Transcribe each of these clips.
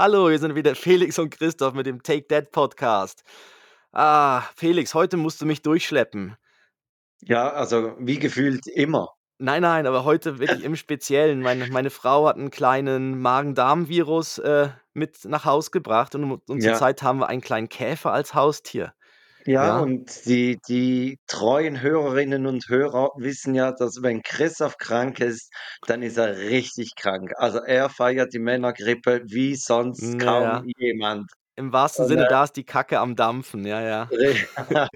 Hallo, wir sind wieder Felix und Christoph mit dem Take That Podcast. Ah, Felix, heute musst du mich durchschleppen. Ja, also wie gefühlt immer. Nein, nein, aber heute wirklich im Speziellen. Meine, meine Frau hat einen kleinen Magen-Darm-Virus äh, mit nach Haus gebracht und, und Ja, zurzeit haben wir einen kleinen Käfer als Haustier. Ja, Ja, und die, die treuen Hörerinnen und Hörer wissen ja, dass wenn Christoph krank ist, dann ist er richtig krank. Also er feiert die Männergrippe wie sonst kaum naja, jemand. im wahrsten Und, Sinne, äh, da ist die Kacke am Dampfen. Ja, ja.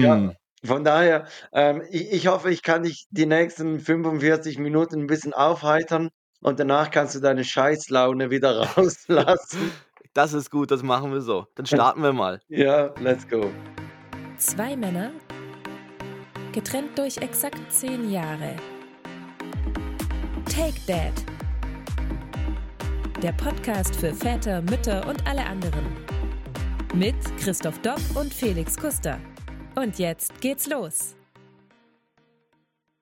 ja, Mm. von daher, ähm, ich, ich hoffe, ich kann dich die nächsten 45 Minuten ein bisschen aufheitern und danach kannst du deine Scheißlaune wieder rauslassen. Das ist gut, das machen wir so. Dann starten wir mal. Ja, let's go. Zwei Männer, getrennt durch exakt zehn Jahre. Take Dad. Der Podcast für Väter, Mütter und alle anderen. Mit Christoph Dopp und Felix Kuster. Und jetzt geht's los.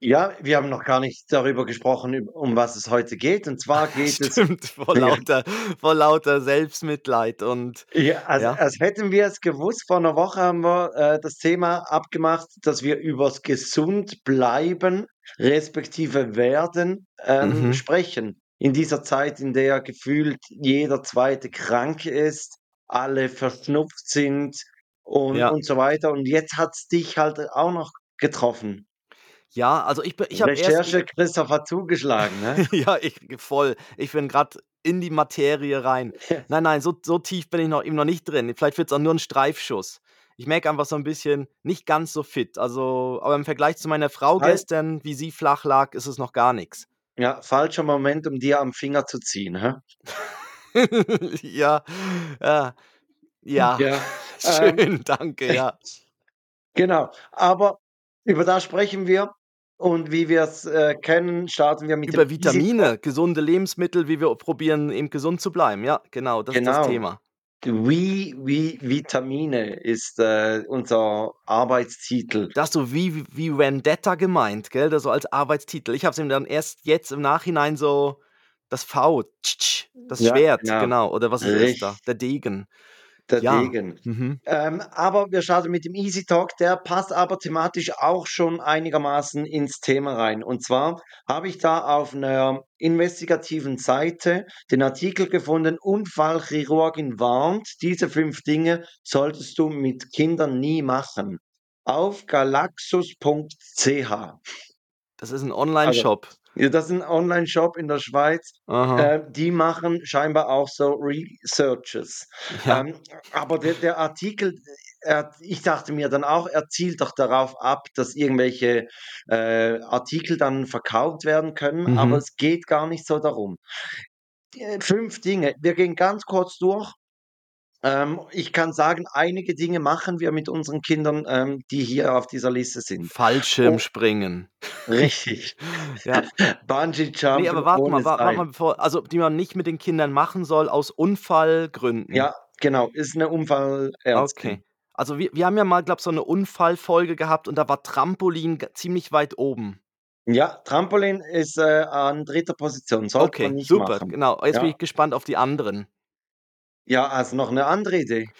Ja, wir haben noch gar nicht darüber gesprochen, um was es heute geht. Und zwar geht es, Stimmt, vor ja, lauter, vor lauter Selbstmitleid und ja, als, ja. als hätten wir es gewusst. Vor einer Woche haben wir äh, das Thema abgemacht, dass wir übers gesund bleiben, respektive werden, ähm, Mhm. sprechen. In dieser Zeit, in der gefühlt jeder Zweite krank ist, alle verschnupft sind und, Ja. und so weiter. Und jetzt hat es dich halt auch noch getroffen. Ja, also ich bin ich habe erst Recherche Christoph hat zugeschlagen, ne? ja, ich voll. Ich bin gerade in die Materie rein. Nein, nein, so so tief bin ich noch eben noch nicht drin. Vielleicht wird's auch nur 'n Streifschuss. Ich merke einfach so 'n bisschen nicht ganz so fit. Also, aber im Vergleich zu meiner Frau Fal gestern, wie sie flach lag, ist es noch gar nix. ja, falscher Moment, um dir am Finger zu ziehen, hä? Ja, ja, ja. Ja, ähm, Schön, danke, ja. genau. Aber über das sprechen wir und wie wir's, äh, kennen, starten wir mit Über Easy. Vitamine, gesunde Lebensmittel, wie wir probieren, eben gesund zu bleiben. Ja, genau, das ist das Genau. Thema. Wie wie Vitamine ist, äh, unser Arbeitstitel. Da hast du wie wie Vendetta gemeint, gell? Das so als Arbeitstitel. Ich habe es ihm dann erst jetzt im Nachhinein so das V, das Ja, Schwert, genau. genau. Oder was ist es da? Richtig. Der Degen. Der Ja. Mhm. Ähm, aber wir starten mit dem Easy Talk, der passt aber thematisch auch schon einigermaßen ins Thema rein. Und zwar habe ich da auf einer investigativen Seite den Artikel gefunden, Unfallchirurgin warnt, diese fünf Dinge solltest du mit Kindern nie machen. Auf galaxus.ch. Das ist 'n Also, Onlineshop. ja, das ist 'n Onlineshop in der Schweiz. Äh, die machen scheinbar auch so Researches. Ja. Ähm, aber der der Artikel, er ich dachte mir dann auch, er zielt doch darauf ab, dass irgendwelche, äh, Artikel dann verkauft werden können, aber Mhm. es geht gar nicht so darum. Äh, 5 Dinge. Wir gehen ganz kurz durch. Ähm, ich kann sagen, einige Dinge machen wir mit unseren Kindern, ähm, die hier auf dieser Liste sind. Oh Fallschirmspringen. richtig. Ja. Bungee Ne, Jumpen aber warte mal, warte mal, bevor also, die man nicht mit den Kindern machen soll aus Unfallgründen. Ja, genau, ist 'ne Unfallärztin. Okay. Also, wir wir haben ja mal, glaube ich, so 'ne Unfallfolge gehabt und da war Trampolin ziemlich weit oben. Ja, Trampolin ist, äh, an 3. Position, sollte man Okay, nicht super, machen. genau. Jetzt bin Ja. ich gespannt auf die anderen. Ja, hast du noch 'ne andere Idee?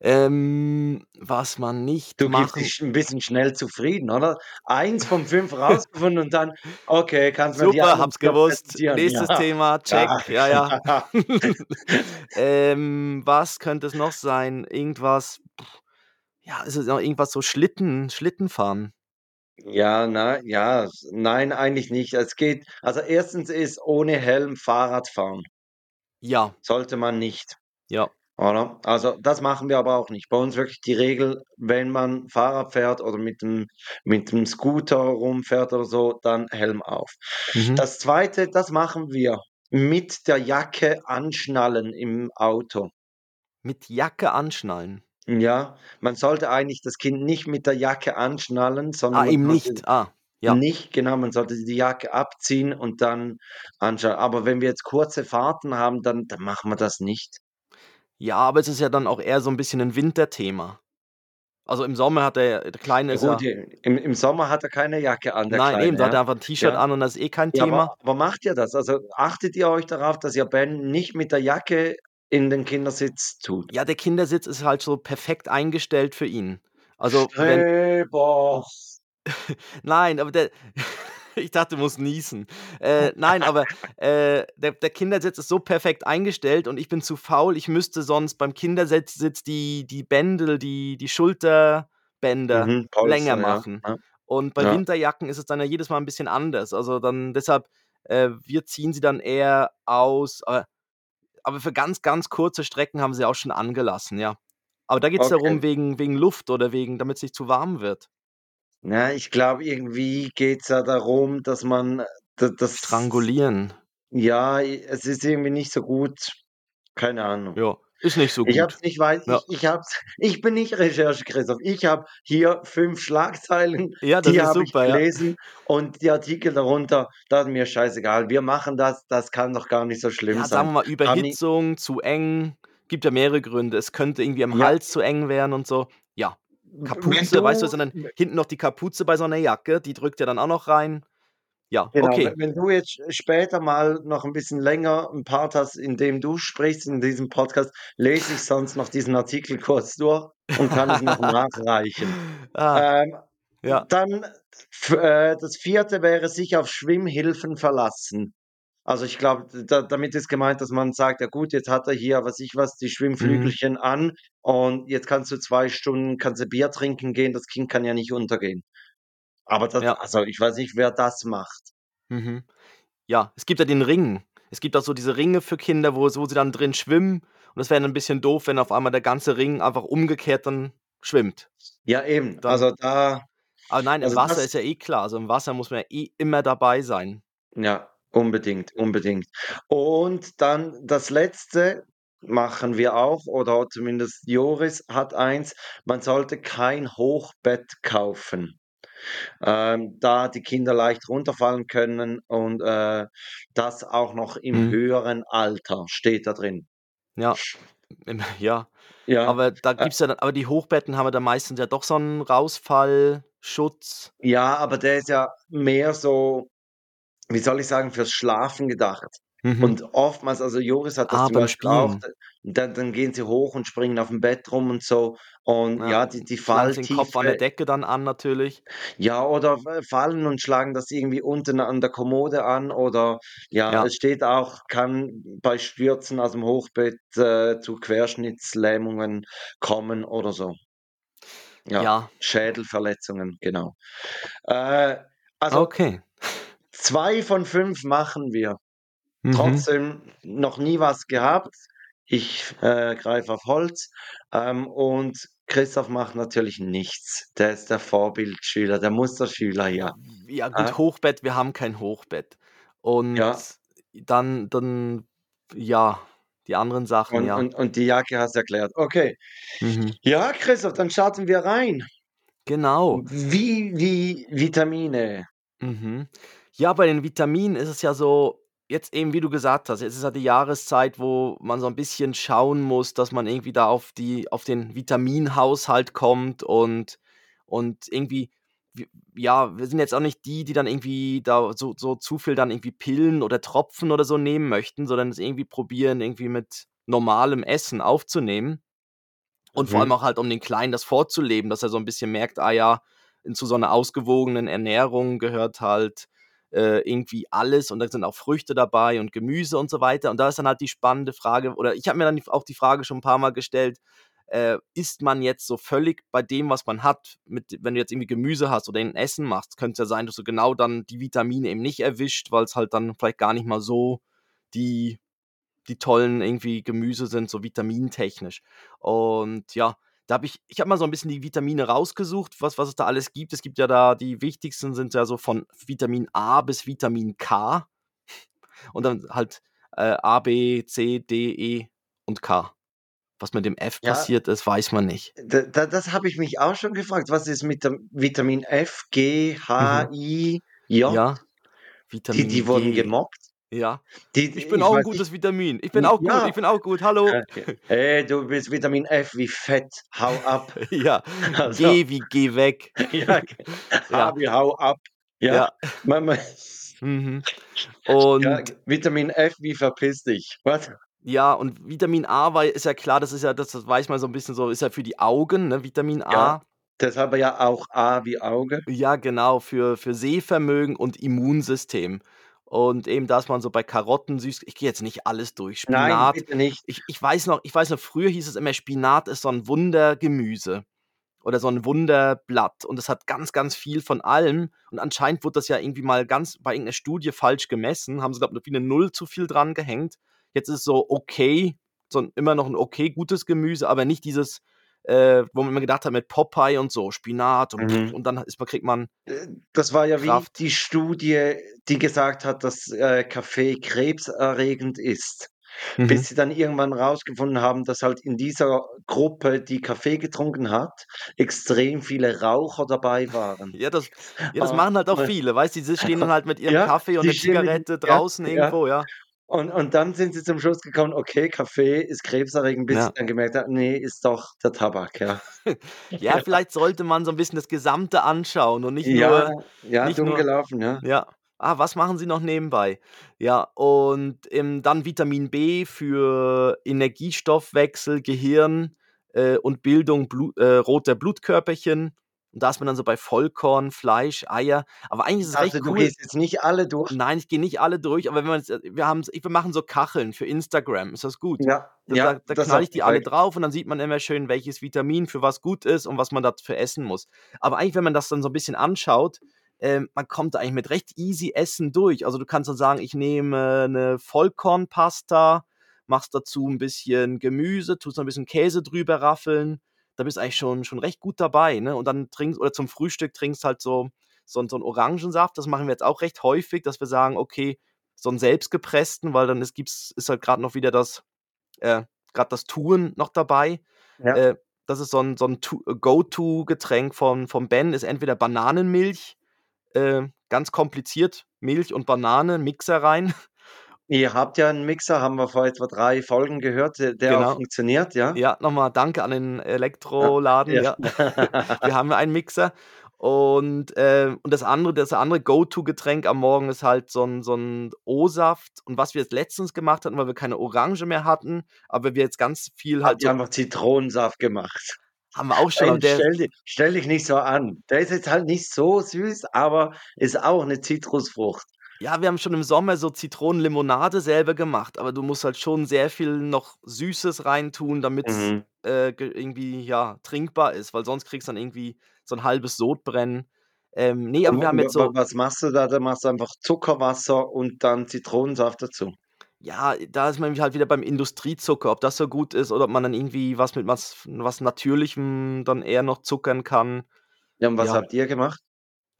Ähm, was man nicht Du gibst machen dich 'n bisschen schnell zufrieden, oder? 1 von 5 rausgefunden und dann: „Okay, kannst mir die Super, anderen 4 gewusst. präsentieren.“ Nächstes Ja. Thema, check. Ja, ja. Ja. Ähm, was könnte es noch sein? Irgendwas ja, ist es noch irgendwas so Schlitten Schlittenfahren? Ja, na ja, s nein, eigentlich nicht. Es geht also, 1. ist ohne Helm Fahrrad fahren. Ja. Sollte man nicht, Ja. oder? Also, das machen wir aber auch nicht. Bei uns wirklich die Regel, wenn man Fahrrad fährt oder mit dem mit dem Scooter rumfährt oder so, dann Helm auf. Mhm. Das 2., das machen wir mit der Jacke anschnallen im Auto. Mit Jacke anschnallen? Ja, man sollte eigentlich das Kind nicht mit der Jacke anschnallen, sondern Ah, sollte nicht. Ah, ja. nicht genau, man sollte die Jacke abziehen und dann anschnallen. Aber wenn wir jetzt kurze Fahrten haben, dann dann machen wir das nicht. Ja, aber es ist ja dann auch eher so 'n bisschen 'n Winterthema. Also im Sommer hat er der Kleine Ja ist ja gut, im im Sommer hat er keine Jacke an, der Nein, eben, Kleine, da hat er ja? einfach 'n T-Shirt Ja. an und das ist eh kein Ja, Thema. aber aber macht ihr das? Also, achtet ihr euch darauf, dass ihr Ben nicht mit der Jacke in den Kindersitz tut? Ja, der Kindersitz ist halt so perfekt eingestellt für ihn. Also, wenn Streber. Nein, aber der ich dachte, du musst niesen. Äh, nein, aber, äh, der der Kindersitz ist so perfekt eingestellt und ich bin zu faul. Ich müsste sonst beim Kindersitz Sitz die die Bändel, die die Schulterbänder Mhm, länger Polster, ja, machen. ja. Und bei Ja. Winterjacken ist es dann ja jedes Mal 'n bisschen anders. Also, dann deshalb, äh, wir ziehen sie dann eher aus, aber aber für ganz, ganz kurze Strecken haben sie auch schon angelassen, ja. Aber da geht's darum Okay. wegen wegen Luft oder wegen damit's nicht zu warm wird. Na, ich glaube, irgendwie geht's ja darum, dass man das Strangulieren. Ja, es ist irgendwie nicht so gut. Keine Ahnung. Ja, ist nicht so Ich gut. es nicht wei Ja. ich ich habe es ich bin nicht Recherche Christoph. Ich habe hier 5 Schlagzeilen, Ja, das die ist habe ich super, ja. gelesen und die Artikel darunter, da ist mir scheißegal. Wir machen das, das kann doch gar nicht so schlimm Ja, sagen wir mal, Kann Überhitzung, zu eng, gibt ja mehrere Gründe. Es könnte irgendwie am Ja. Hals zu eng werden und so. Ja, Kapuze, weißt du, w hinten noch die Kapuze bei so 'ner Jacke, die drückt ja dann auch noch rein. Ja, Genau, okay. we wenn du jetzt später mal noch 'n bisschen länger 'n Part hast, in dem du sprichst in diesem Podcast, lese ich sonst noch diesen Artikel kurz durch und kann es noch nachreichen. Ah. Ähm, Ja. dann äh, das 4. wäre sich auf Schwimmhilfen verlassen. Also, ich glaube, da damit ist gemeint, dass man sagt: „Ja gut, jetzt hat er hier, was ich was, die Mhm. Schwimmflügelchen an und jetzt kannst du 2 Stunden kannst du Bier trinken gehen, das Kind kann ja nicht untergehen.“ Aber das Ja. also, ich weiß nicht, wer das macht. Mhm. Ja, es gibt ja den Ring. Es gibt auch so diese Ringe für Kinder, wo wo sie dann drin schwimmen und das wäre dann 'n bisschen doof, wenn auf einmal der ganze Ring einfach umgekehrt dann schwimmt. Ja, eben. Dann Also, da Aber nein, im also, Wasser das ist ja eh klar. Also, im Wasser muss man ja eh immer dabei sein. Ja, unbedingt, unbedingt. Und dann das Letzte machen wir auch oder zumindest Joris hat eins, man sollte kein Hochbett kaufen, ähm, da die Kinder leicht runterfallen können und, äh, das auch noch im Mhm. höheren Alter, steht da drin. Ja, ja. Ja, Aber da äh gibt's ja dann aber die Hochbetten haben ja dann meistens ja doch so 'n Rausfallschutz. Ja, aber der ist ja mehr so, wie soll ich sagen, fürs Schlafen gedacht. Mhm. Und oftmals also, Joris hat das Ah, zum Beispiel auch, dann dann gehen sie hoch und springen aufm Bett rum und so und Ja, ja, die die sich den Kopf an der Decke dann an natürlich. Ja, oder fallen und schlagen das irgendwie unten an der Kommode an oder ja, Ja. es steht auch, kann bei Stürzen aus'm Hochbett, äh, zu Querschnittslähmungen kommen oder so. Ja, Ja. Schädelverletzungen, genau. Äh, also Okay. 2 von 5 machen wir. Mhm. Trotzdem noch nie was gehabt. Ich, äh, greife auf Holz, ähm, und Christoph macht natürlich nichts. Der ist der Vorbildschüler, der Musterschüler hier. Ja Äh gut, Hochbett, wir haben kein Hochbett. Und Ja. dann dann ja, die anderen Sachen, Und ja. und und die Jacke hast du erklärt. Okay. Mhm. Ja, Christoph, dann starten wir rein. Genau. Wie wie Vitamine. Mhm. Ja, bei den Vitaminen ist es ja so jetzt eben, wie du gesagt hast, jetzt ist ja die Jahreszeit, wo man so 'n bisschen schauen muss, dass man irgendwie da auf die auf den Vitaminhaushalt kommt und und irgendwie ja, wir sind jetzt auch nicht die, die dann irgendwie da so so zu viel dann irgendwie Pillen oder Tropfen oder so nehmen möchten, sondern es irgendwie probieren, irgendwie mit normalem Essen aufzunehmen. Und vor allem Mhm. auch halt, um den Kleinen das vorzuleben, dass er so 'n bisschen merkt: „Ah ja, in zu so 'ner ausgewogenen Ernährung gehört halt, äh, irgendwie alles und da sind auch Früchte dabei und Gemüse“ und so weiter. Und da ist dann halt die spannende Frage oder ich habe mir dann auch die Frage schon 'n paarmal gestellt, äh, ist man jetzt so völlig bei dem, was man hat mit wenn du jetzt irgendwie Gemüse hast oder irgend 'n Essen machst, könnte's ja sein, dass du genau dann die Vitamine eben nicht erwischt, weil's halt dann vielleicht gar nicht mal so die die tollen irgendwie Gemüse sind, so vitamintechnisch. Und ja, da habe ich ich habe mal so 'n bisschen die Vitamine rausgesucht, was was es da alles gibt. Es gibt ja da die wichtigsten sind ja so von Vitamin A bis Vitamin K und dann halt, äh, A, B, C, D, E und K. Was mit dem F Ja. passiert ist, weiß man nicht. D da das habe ich mich auch schon gefragt. Was ist mit dem Vitamin F, G, H, Mhm. I, J? Ja, Die die Vitamin wurden gemobbt. Ja. Die Ich bin ich auch 'n weiß nicht gutes Vitamin. Ich bin auch gut, ja. ich bin auch gut. Hallo. Okay. Hey, du bist Vitamin F wie Fett. Hau ab. Ja. Also G wie geh weg. Ja, Ja. H wie hau ab. Ja, Ja. Mhm. Ja, Und g Vitamin F wie verpiss dich. Was? Ja, und Vitamin A, weil ist ja klar, das ist ja das das weiß man so 'n bisschen so, ist ja für die Augen, ne, Vitamin Ja, A. deshalb ja auch A wie Auge. Ja, genau, für für Sehvermögen und Immunsystem. Und eben, dass man so bei Karotten süß ich gehe jetzt nicht alles durch. Nein, Spinat. bitte nicht. Ich ich weiß noch ich weiß noch, früher hieß es immer, Spinat ist so 'n Wundergemüse oder so 'n Wunderblatt und es hat ganz, ganz viel von allem und anscheinend wurde das ja irgendwie mal ganz bei irgend 'ner Studie falsch gemessen, haben sie, glaube ich, wie 'ne Null zu viel dran gehängt. Jetzt ist es so okay, so 'n immer noch 'n okay gutes Gemüse, aber nicht dieses, äh, wo man immer gedacht hat mit Popeye und so, Spinat und Mhm. und dann ist kriegt man Äh, das war ja wie Kraft. die Studie, die gesagt hat, dass, äh, Kaffee krebserregend ist, Mhm. bis sie dann irgendwann rausgefunden haben, dass halt in dieser Gruppe, die Kaffee getrunken hat, extrem viele Raucher dabei waren. Ja, das ja, das Ah, machen halt auch viele, weißt du? Die stehen dann halt mit ihrem Ja, Kaffee und mit Zigarette draußen ja. irgendwo, ja. Und und dann sind sie zum Schluss gekommen, okay, Kaffee ist krebserregend, bis sie Ja. dann gemerkt haben, ne, ist doch der Tabak, ja. Ja, vielleicht sollte man so 'n bisschen das Gesamte anschauen und nicht Ja, nur ja, nicht dumm nur gelaufen, ja. ja. Ah, was machen sie noch nebenbei? Ja, und, ähm, dann Vitamin B für Energiestoffwechsel, Gehirn, äh, und Bildung Blu äh, roter Blutkörperchen. Und da ist man dann so bei Vollkorn, Fleisch, Eier. Aber eigentlich ist es recht Also, du cool gehst jetzt nicht alle durch? Nein, ich gehe nicht alle durch, aber wenn man äh, wir haben's wir machen so Kacheln für Instagram. Ist das gut? Ja, Da ja, da da auch ich die alle drauf und dann sieht man immer schön, welches Vitamin für was gut ist und was man dafür essen muss. Aber eigentlich, wenn man das dann so 'n bisschen anschaut, ähm, man kommt da eigentlich mit recht easy Essen durch. Also, du kannst dann sagen: „Ich nehme 'ne Vollkornpasta, machst dazu 'n bisschen Gemüse, tust noch 'n bisschen Käse drüber raffeln.“ Da bist du eigentlich schon schon recht gut dabei, ne? Und dann trinkst oder zum Frühstück trinkst halt so so so 'n Orangensaft. Das machen wir jetzt auch recht häufig, dass wir sagen: „Okay, so 'n selbstgepressten“, weil dann ist gibt's ist halt grad noch wieder das äh, grad das Touren noch dabei. Ja. Äh, das ist so 'n so 'n To Go-to-Getränk von vom Ben, ist entweder Bananenmilch, äh, ganz kompliziert, Milch und Banane, Mixer rein. Ihr habt ja 'n Mixer, haben wir vor etwa 3 Folgen gehört, der der auch Genau. funktioniert, ja? Ja, noch mal danke an den Elektroladen, ja. ja. Wir haben ja einen Mixer und, äh und das andere das andere Go-to-Getränk am Morgen ist halt so 'n so 'n O-Saft. Und was wir jetzt letztens gemacht hatten, weil wir keine Orange mehr hatten, aber wir jetzt ganz viel halt Habt so einfach Zitronensaft gemacht? Haben wir auch schon, der stell stell dich nicht so an. Der ist jetzt halt nicht so süß, aber ist auch 'ne Zitrusfrucht. Ja, wir haben schon im Sommer so Zitronenlimonade selber gemacht, aber du musst halt schon sehr viel noch Süßes reintun, damit's, Mhm. äh, ge irgendwie, ja, trinkbar ist, weil sonst kriegst dann irgendwie so 'n halbes Sodbrennen. Ähm, ne, Und aber wir haben wa jetzt wa so was machst du da? Da machst du einfach Zuckerwasser und dann Zitronensaft dazu? Ja, da ist man nämlich halt wieder beim Industriezucker, ob das so gut ist oder ob man dann irgendwie was mit was was Natürlichem dann eher noch zuckern kann. Ja, und was Ja. habt ihr gemacht?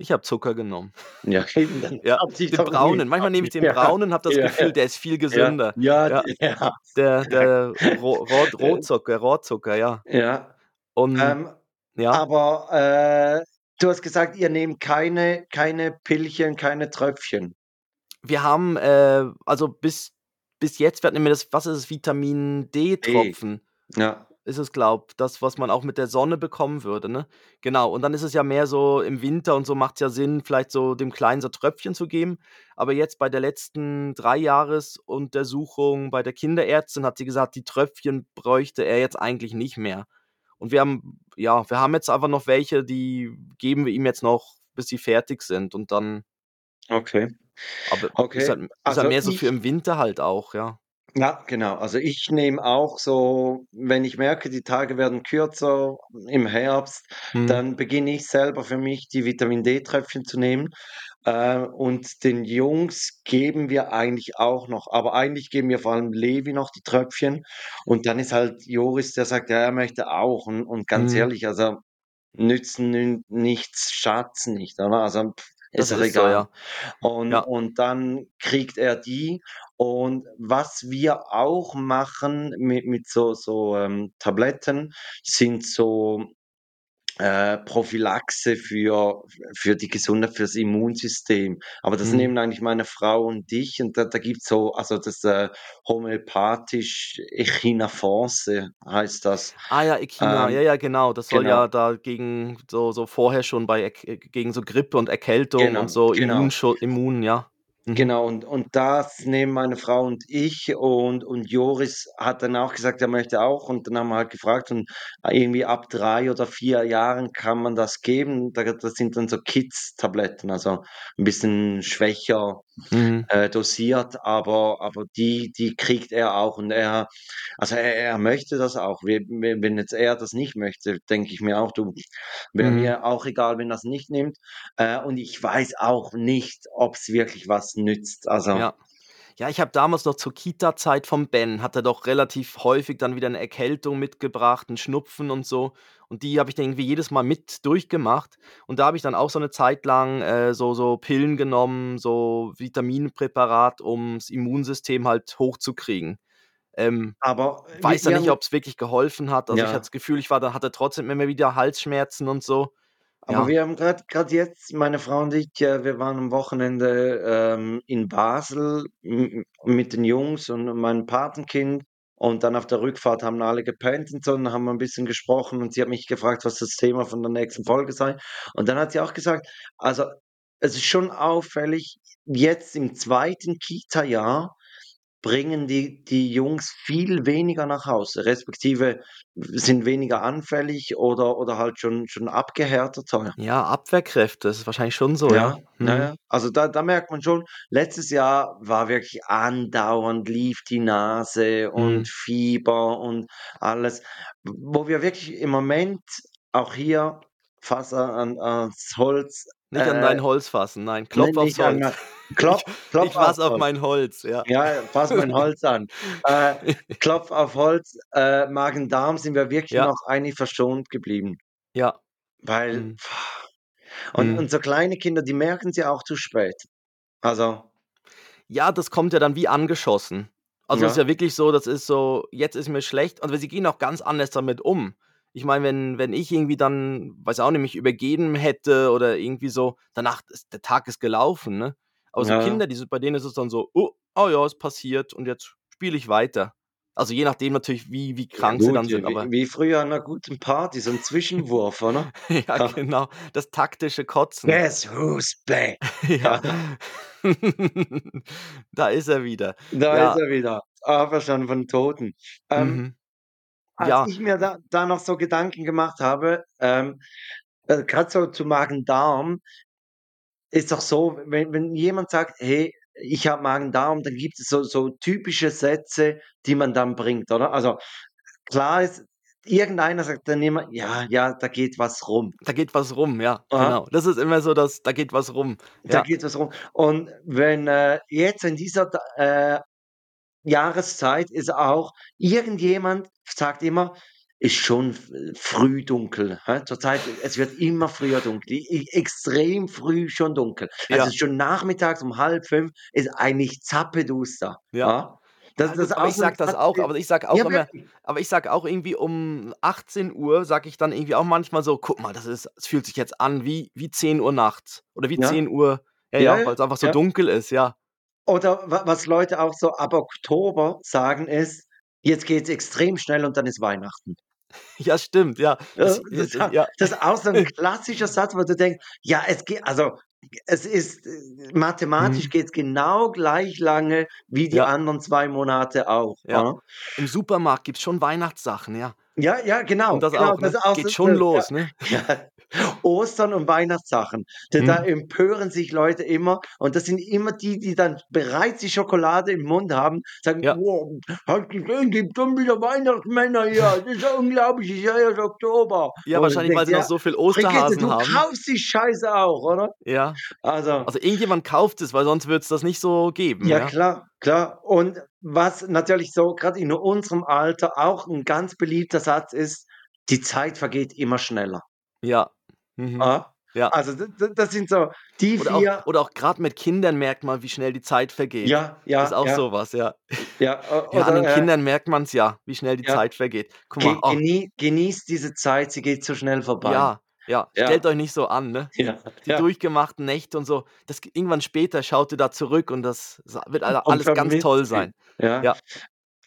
Ich habe Zucker genommen. Ja, Ja, den braunen. Manchmal nehme ich den braunen, habe das ja, Gefühl, der ist viel gesünder. ja, Ja. Der der Ro Rot Äh Rotzucker Rohrzucker, ja. Ja. Und Ähm, ja? aber, äh, du hast gesagt, ihr nehmt keine keine Pillchen, keine Tröpfchen? Wir haben, äh also bis bis jetzt wir hatten immer das was ist es, Vitamin. D-Tropfen Ja. Ist es, glaube das, was man auch mit der Sonne bekommen würde, ne? Genau, und dann ist es ja mehr so im Winter und so macht's ja Sinn, vielleicht so dem Kleinen so Tröpfchen zu geben. Aber jetzt bei der letzten Dreijahresuntersuchung bei der Kinderärztin hat sie gesagt, die Tröpfchen bräuchte er jetzt eigentlich nicht mehr. Und wir haben ja, wir haben jetzt einfach noch welche, die geben wir ihm jetzt noch, bis sie fertig sind und dann Okay. aber ist Okay, halt ist also halt mehr so für ich im Winter halt auch, ja. Ja, genau. Also, ich nehme auch so wenn ich merke, die Tage werden kürzer im Herbst, Mhm. dann beginne ich selber für mich, die Vitamin-D-Tröpfchen zu nehmen. Äh, und den Jungs geben wir eigentlich auch noch aber eigentlich geben wir vor allem Levi noch die Tröpfchen. Und dann ist halt Joris, der sagt, ja, er möchte auch. Und und ganz Mhm. ehrlich, also, nützen nü nichts, schadet's nicht, oder? Also, Das ist ist so, egal. ja. Und Ja. und dann kriegt er die. Und was wir auch machen mit mit so so, ähm, Tabletten, sind so äh, Prophylaxe für für die Gesundheit, fürs Immunsystem. Aber das Mhm. nehmen eigentlich meine Frau und ich und da da gibt's so also das, äh, homöopathisch Echinafonce heißt das. Ah ja, Echina, ja, Ähm, ja, genau. Das soll genau. ja da gegen so so vorher schon bei gegen so Grippe und Erkältung und Genau, so genau. Immunschu Immun, ja. Mhm. Genau, und und das nehmen meine Frau und ich und und Joris hat dann auch gesagt, er möchte auch und dann haben wir halt gefragt und irgendwie ab 3 oder 4 Jahren kann man das geben. Da das sind dann so Kids-Tabletten, also 'n bisschen schwächer, Mhm. äh, dosiert, aber aber die die kriegt er auch und er also er er möchte das auch. We we wenn jetzt er das nicht möchte, denke ich mir auch: „Du, wäre Mhm. mir auch egal, wenn er's nicht nimmt.“ Äh, und ich weiß auch nicht, ob's wirklich was nützt. Also Ja. Ja, ich habe damals noch zur Kita-Zeit vom Ben hat er doch relativ häufig dann wieder 'ne Erkältung mitgebracht, 'n Schnupfen und so. Und die habe ich dann irgendwie jedes Mal mit durchgemacht. Und da habe ich dann auch so 'ne Zeit lang, äh, so so Pillen genommen, so Vitaminpräparat, um's Immunsystem halt hochzukriegen. Ähm, Aber, äh, wir weiß dann wir nicht, haben ob's wirklich geholfen hat. Also, ich hatte Ja. das Gefühl, ich war da hatte trotzdem immer wieder Halsschmerzen und so. Aber Ja. wir haben grad jetzt, meine Frau und ich, äh, wir waren am Wochenende, ähm, in Basel mit den Jungs und meinem Patenkind und dann auf der Rückfahrt haben alle gepennt und so und dann haben wir 'n bisschen gesprochen und sie hat mich gefragt, was das Thema von der nächsten Folge sei. Und dann hat sie auch gesagt: „Also, es ist schon auffällig, jetzt im 2. Kita-Jahr bringen die die Jungs viel weniger nach Hause, respektive sind weniger anfällig oder oder halt schon schon abgehärteter.“ Ja, Abwehrkräfte, das ist wahrscheinlich schon so, Ja, ja. ja, Mhm. ja. Also da da merkt man schon, letztes Jahr war wirklich andauernd lief die Nase und Mhm. Fieber und alles, wo wir wirklich im Moment auch hier Fass an ans Holz, Nicht an äh dein Holz fassen, nein, ne, klopf aufs nicht an Holz. mein klopf klopf ich aufs auf Holz. mein Holz, ja. Ja, fass mein Holz an. Äh, Klopf auf Holz, äh, Magen-Darm sind wir wirklich Ja. noch eigentlich verschont geblieben. Ja. Weil Mhm. und Mhm. und so kleine Kinder, die merken's ja auch zu spät. Also Ja, das kommt ja dann wie angeschossen. Also, ist Ja. ja wirklich so, das ist so: „Jetzt ist mir schlecht.“ Und weil sie gehen auch ganz anders damit um. Ich meine, wenn wenn ich irgendwie dann, weiß auch nicht, mich übergeben hätte oder irgendwie so, danach ist der Tag ist gelaufen, ne? Aber so Ja. Kinder, die bei denen ist es dann so: „Oh, ah ja, ist passiert und jetzt spiele ich weiter.“ Also, je nachdem natürlich, wie wie Ja krank sie gut, dann sind, wie aber wie früher an 'ner guten Party, so 'n Zwischenwurf, oder? Ja, genau, das taktische Kotzen. Guess who's back? Ja. Da ist er wieder. Da ist Ja. er wieder, auferstanden von den Toten. Ähm, Mhm. Als Ja. ich mir da da noch so Gedanken gemacht habe, ähm, äh, grad so zu Magen-Darm ist doch so, wenn wenn jemand sagt: „Hey, ich habe Magen-Darm“, dann gibt es so so typische Sätze, die man dann bringt, oder? Also, klar ist, irgendeiner sagt dann immer: „Ja, ja, da geht was rum.“ Da geht was rum, ja, Aha. genau. Das ist immer so das: „Da geht was rum“, Da ja. geht was rum. Und wenn, äh, jetzt in dieser äh, Jahreszeit ist auch irgendjemand sagt immer: „Ist schon früh dunkel, hä? Zurzeit es wird immer früher dunkel, extrem früh schon dunkel. Es Ja. ist schon nachmittags um 4:30 ist eigentlich zappeduster.“ Ja. Ja? Das Ja das ich sage das auch, aber ich sage auch immer aber ich sage auch irgendwie um 18:00 sage ich dann irgendwie auch manchmal so: „Guck mal, das ist es fühlt sich jetzt an wie wie 10:00 nachts oder wie Ja. 10:00“ ja, Ja, ja, ja, weil's einfach so dunkel ist, ja. Oder wa was Leute auch so ab Oktober sagen, ist: „Jetzt geht's extrem schnell und dann ist Weihnachten.“ Ja, stimmt, ja. Das das ja. das ist auch so 'n klassischer Satz, wo du denkst: „Ja, es geht also, es ist äh, mathematisch Mhm. geht's genau gleich lange wie die Ja. anderen 2 Monate auch“, Ja. oder? Im Supermarkt gibt's schon Weihnachtssachen, ja. Ja, ja, Und genau, das genau, auch, das ne? auch so Geht schon das ja, los, ne? Ostern und Weihnachtssachen. Da da Mhm. empören sich Leute immer und das sind immer die, die dann bereits die Schokolade im Mund haben, sagen: Ja. „Wow, hast gesehen, gibt schon wieder Weihnachtsmänner hier. Das ist ja unglaublich, ist ja erst Oktober.“ Ja, du wahrscheinlich, weil sie noch „Ja, so viel Osterhasen du haben. kaufst die Scheiße auch, oder?“ Ja. Also Also, irgendjemand kauft es, weil sonst würd's das nicht so geben, Ja ja. klar, klar. Und was natürlich so grad in unserem Alter auch 'n ganz beliebter Satz ist: „Die Zeit vergeht immer schneller.“ Ja. Mhm. Ah. Ja. Also d d das sind so die Oder auch 4 oder auch grad mit Kindern merkt man, wie schnell die Zeit vergeht. Ja, Das ist ja, auch ja. so was, ja. Ja, o Ja, an den oder, äh Kindern merkt man's ja, wie schnell die Ja. Zeit vergeht. Guck mal, oh genie genießt diese Zeit, sie geht so schnell vorbei. Ja, ja, Ja. stellt euch nicht so an, ne? Ja, Die ja. durchgemachten Nächte und so, das irgendwann später schaut ihr da zurück und das wird a Und alles ganz toll sein. Ja. Ja.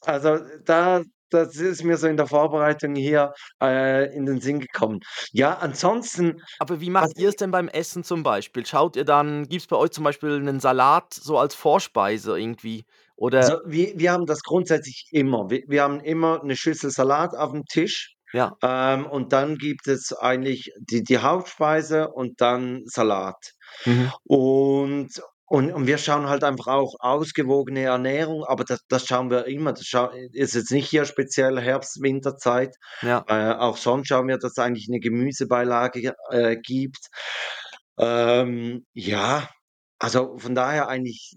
Also, da das ist mir so in der Vorbereitung hier, äh, in den Sinn gekommen. Ja, ansonsten Aber wie macht ihr's denn beim Essen zum Beispiel? Schaut ihr dann gibt's bei euch zum Beispiel 'nen Salat so als Vorspeise irgendwie? Oder Also, wir wir haben das grundsätzlich immer. Wir wir haben immer 'ne Schüssel Salat aufm Tisch, Ja. ähm, und dann gibt es eigentlich die die Hauptspeise und dann Salat. Mhm. Und und und wir schauen halt einfach auch ausgewogene Ernährung, aber das das schauen wir immer. Das schau ist jetzt nicht hier speziell Herbst, Winterzeit. Ja. Äh, auch sonst schauen wir, dass eigentlich 'ne Gemüsebeilage, äh, gibt. Ähm, ja, also von daher eigentlich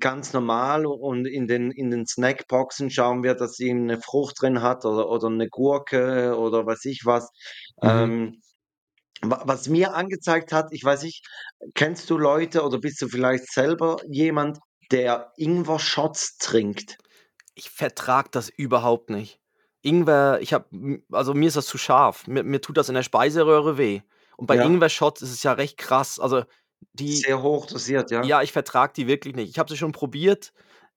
ganz normal und in den in den Snackboxen schauen wir, dass sie 'ne Frucht drin hat oder oder 'ne Gurke oder weiß ich was. Mhm. Ähm, was mir angezeigt hat ich weiß nicht, kennst du Leute oder bist du vielleicht selber jemand, der Ingwer-Shots trinkt? Ich vertrage das überhaupt nicht. Ingwer ich habe also mir ist das zu scharf. Mir mir tut das in der Speiseröhre weh. Und bei Ja. Ingwer-Shots ist es ja recht krass. Also, die Sehr hoch dosiert, ja. ja, ich vertrage die wirklich nicht. Ich habe sie schon probiert,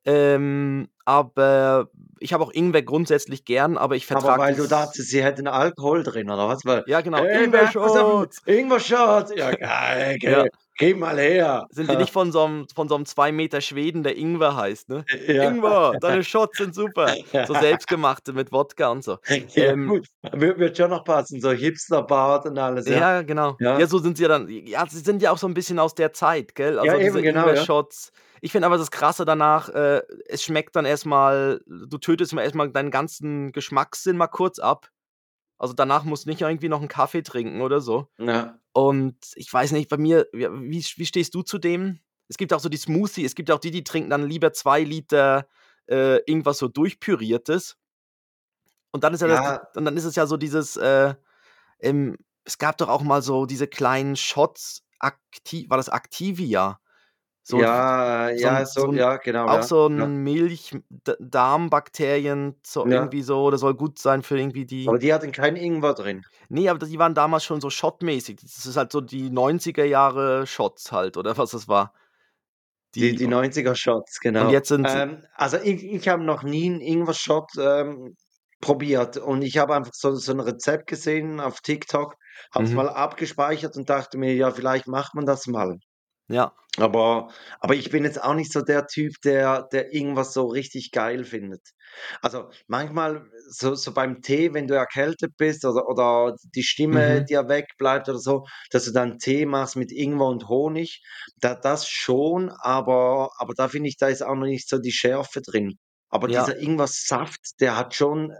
ähm, aber ich habe auch Ingwer grundsätzlich gern, aber ich Aber vertrage weil du dachtest, sie hätten Alkohol drin oder was? Weil Ja, genau, „Hey, wer hat was auf 'm Ingwer-Shots. Ingwer-Shots?“ Ja, geil, Ja. Ge gib mal her. Sind die nicht von so 'm von so 'm 2 Meter Schweden, der Ingwer heißt, ne? Ja. „Ingwer, deine Shots sind super.“ So selbstgemachte mit Wodka und so. Ja Ähm gut, wird schon noch passen, so Hipsterbart und alles, ja. Ja, genau. Ja. Ja, so sind sie ja dann ja, sie sind ja auch so 'n bisschen aus der Zeit, gell? Ja, Also, diese eben, genau, ja. Ingwer-Shots. Ich finde aber das Krasse danach, äh, es schmeckt dann erst mal du tötest mal erst mal deinen ganzen Geschmackssinn mal kurz ab. Also, danach musst nicht irgendwie noch 'n Kaffee trinken oder so. Ja. Und ich weiß nicht, bei mir wie wie stehst du zu dem? Es gibt auch so die Smoothie es gibt auch die, die trinken dann lieber 2 Liter, äh, irgendwas so Durchpüriertes. Und dann ist ja das Ja. und dann ist es ja so dieses, äh, ähm es gab doch auch mal so diese kleinen Shots, Acti war das Activia? So Ja, so ja, so so ja, genau, auch ja, so ja. 'n Milch D Darmbakterien so Ja. irgendwie so das soll gut sein für irgendwie die Aber die hatten keinen Ingwer drin? Ne, aber die waren damals schon so shotmäßig. Das ist halt so die 90er Jahre Shots halt oder was das war. Die Die die 90er Shots, und genau. jetzt sind Ähm, also ich ich habe noch nie 'n Ingwer-Shot, ähm, probiert und ich habe einfach so so 'n Rezept gesehen auf TikTok, habe es Mhm. mal abgespeichert und dachte mir: „Ja, vielleicht macht man das mal.“ Ja. Aber aber ich bin jetzt auch nicht so der Typ, der der irgendwas so richtig geil findet. Also, manchmal so so beim Tee, wenn du erkältet bist oder oder die Stimme Mhm. dir wegbleibt oder so, dass du dann Tee machst mit Ingwer und Honig, da das schon, aber aber da finde ich, da ist auch noch nicht so die Schärfe drin. Aber Ja. dieser Ingwer-Saft, der hat schon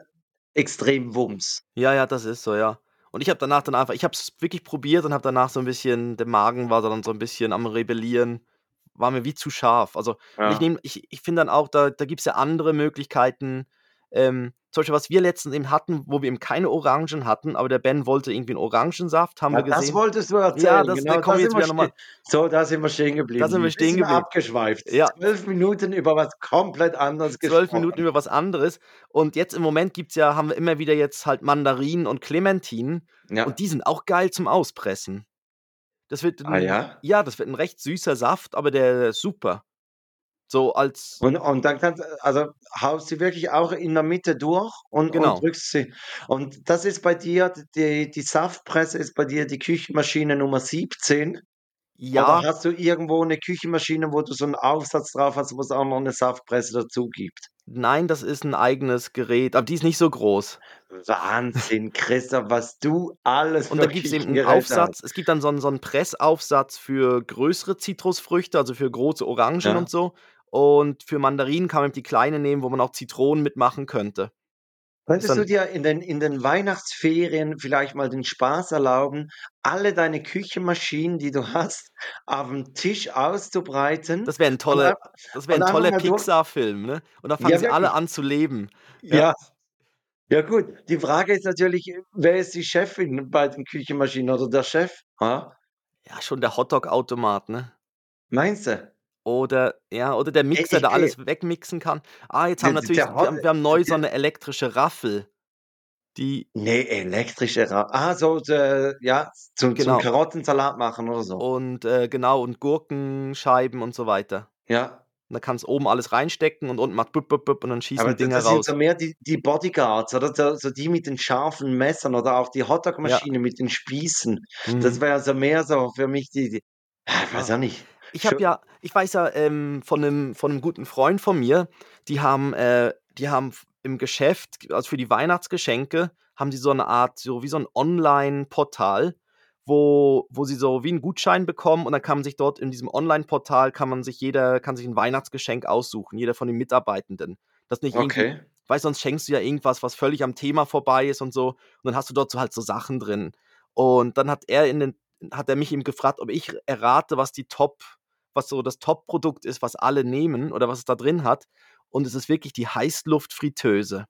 extrem Wumms. Ja, ja, das ist so, ja. Und ich habe danach dann einfach ich habe es wirklich probiert und habe danach so 'n bisschen der Magen war dann so 'n bisschen am Rebellieren, war mir wie zu scharf. Also, und ich Ja. nehme ich ich finde dann auch, da da gibt's ja andere Möglichkeiten. Ähm, zum Beispiel, was wir letztens eben hatten, wo wir eben keine Orangen hatten, aber der Ben wollte irgendwie 'n Orangensaft, haben Ja, wir das gesehen. wolltest du Ja, erzählen, das da genau, kommen da wir sind jetzt wir wieder noch ste mal so, da sind wir stehen Da geblieben. sind wir stehen geblieben. abgeschweift. Ja. 12 Minuten über was komplett anderes 12 Minuten gesprochen. über was anderes. Und jetzt im Moment gibt's ja haben wir immer wieder jetzt halt Mandarinen und Clementinen Ja. und die sind auch geil zum Auspressen. Das wird Ah 'n ja? ja, das wird 'n recht süßer Saft, aber der ist super. So als Und und dann kannst also haust sie wirklich auch in der Mitte durch und und Genau. drückst sie und das ist bei dir die die Saftpresse ist bei dir die Küchenmaschine Nummer 17? Oder Ja. hast du irgendwo 'ne Küchenmaschine, wo du so 'n Aufsatz drauf hast, wo's auch noch 'ne Saftpresse dazu gibt? Nein, das ist 'n eigenes Gerät, aber die ist nicht so groß. Wahnsinn, Christoph, was du alles Und da für gibt's eben 'n Küchengeräte hast. Aufsatz es gibt dann so 'n so 'n Pressaufsatz für größere Zitrusfrüchte, also für große Orangen Ja. und so. Und für Mandarinen kann man die kleine nehmen, wo man auch Zitronen mitmachen könnte. Könntest du dir in den in den Weihnachtsferien vielleicht mal den Spaß erlauben, alle deine Küchenmaschinen, die du hast, aufm Tisch auszubreiten Das wäre 'n und toller das wäre und 'n einfach toller Pixar-Film, ne? Und da fangen Ja, sie alle an zu leben. Ja. Ja. Ja gut, die Frage ist natürlich, wer ist die Chefin bei den Küchenmaschinen oder der Chef, ha? Ja, schon der Hotdog-Automat, ne? Meinst du? Oder ja, oder der Ey, Mixer, ich der alles wegmixen kann. Ah, jetzt haben der natürlich der wir haben wir haben neu so der 'ne elektrische Raffel, die Ne, elektrische Ra ah, so d ja, zum zum Genau. Karottensalat machen oder so. Und, äh, genau und Gurkenscheiben und so weiter. Ja. Und da kannst oben alles reinstecken und unten macht bup, bup, bup und dann Aber schießen d Dinger das sind raus. so mehr die die Bodyguards, oder? So so die mit den scharfen Messern oder auch die. Hotdog-Maschine mit den Spießen. Das Mhm. wäre so mehr so für mich die die ja, ich weiß Ja. auch nicht. Ich habe ja ich weiß ja, ähm, von 'nem von 'nem guten Freund von mir, die haben äh, die haben im Geschäft, also für die Weihnachtsgeschenke, haben die so 'ne Art so wie so 'n Onlineportal, wo wo sie so wie 'n Gutschein bekommen und dann kann man sich dort in diesem Onlineportal kann man sich jeder kann sich 'n Weihnachtsgeschenk aussuchen, jeder von den Mitarbeitenden. Das nicht irgendwie Okay. weil sonst schenkst du ja irgendwas, was völlig am Thema vorbei ist und so. Und dann hast du dort so halt so Sachen drin. Und dann hat er in den hat er mich eben gefragt, ob ich errate, was die Top was so das Top-Produkt ist, was alle nehmen oder was es da drin hat. Und es ist wirklich die Heißluftfritteuse.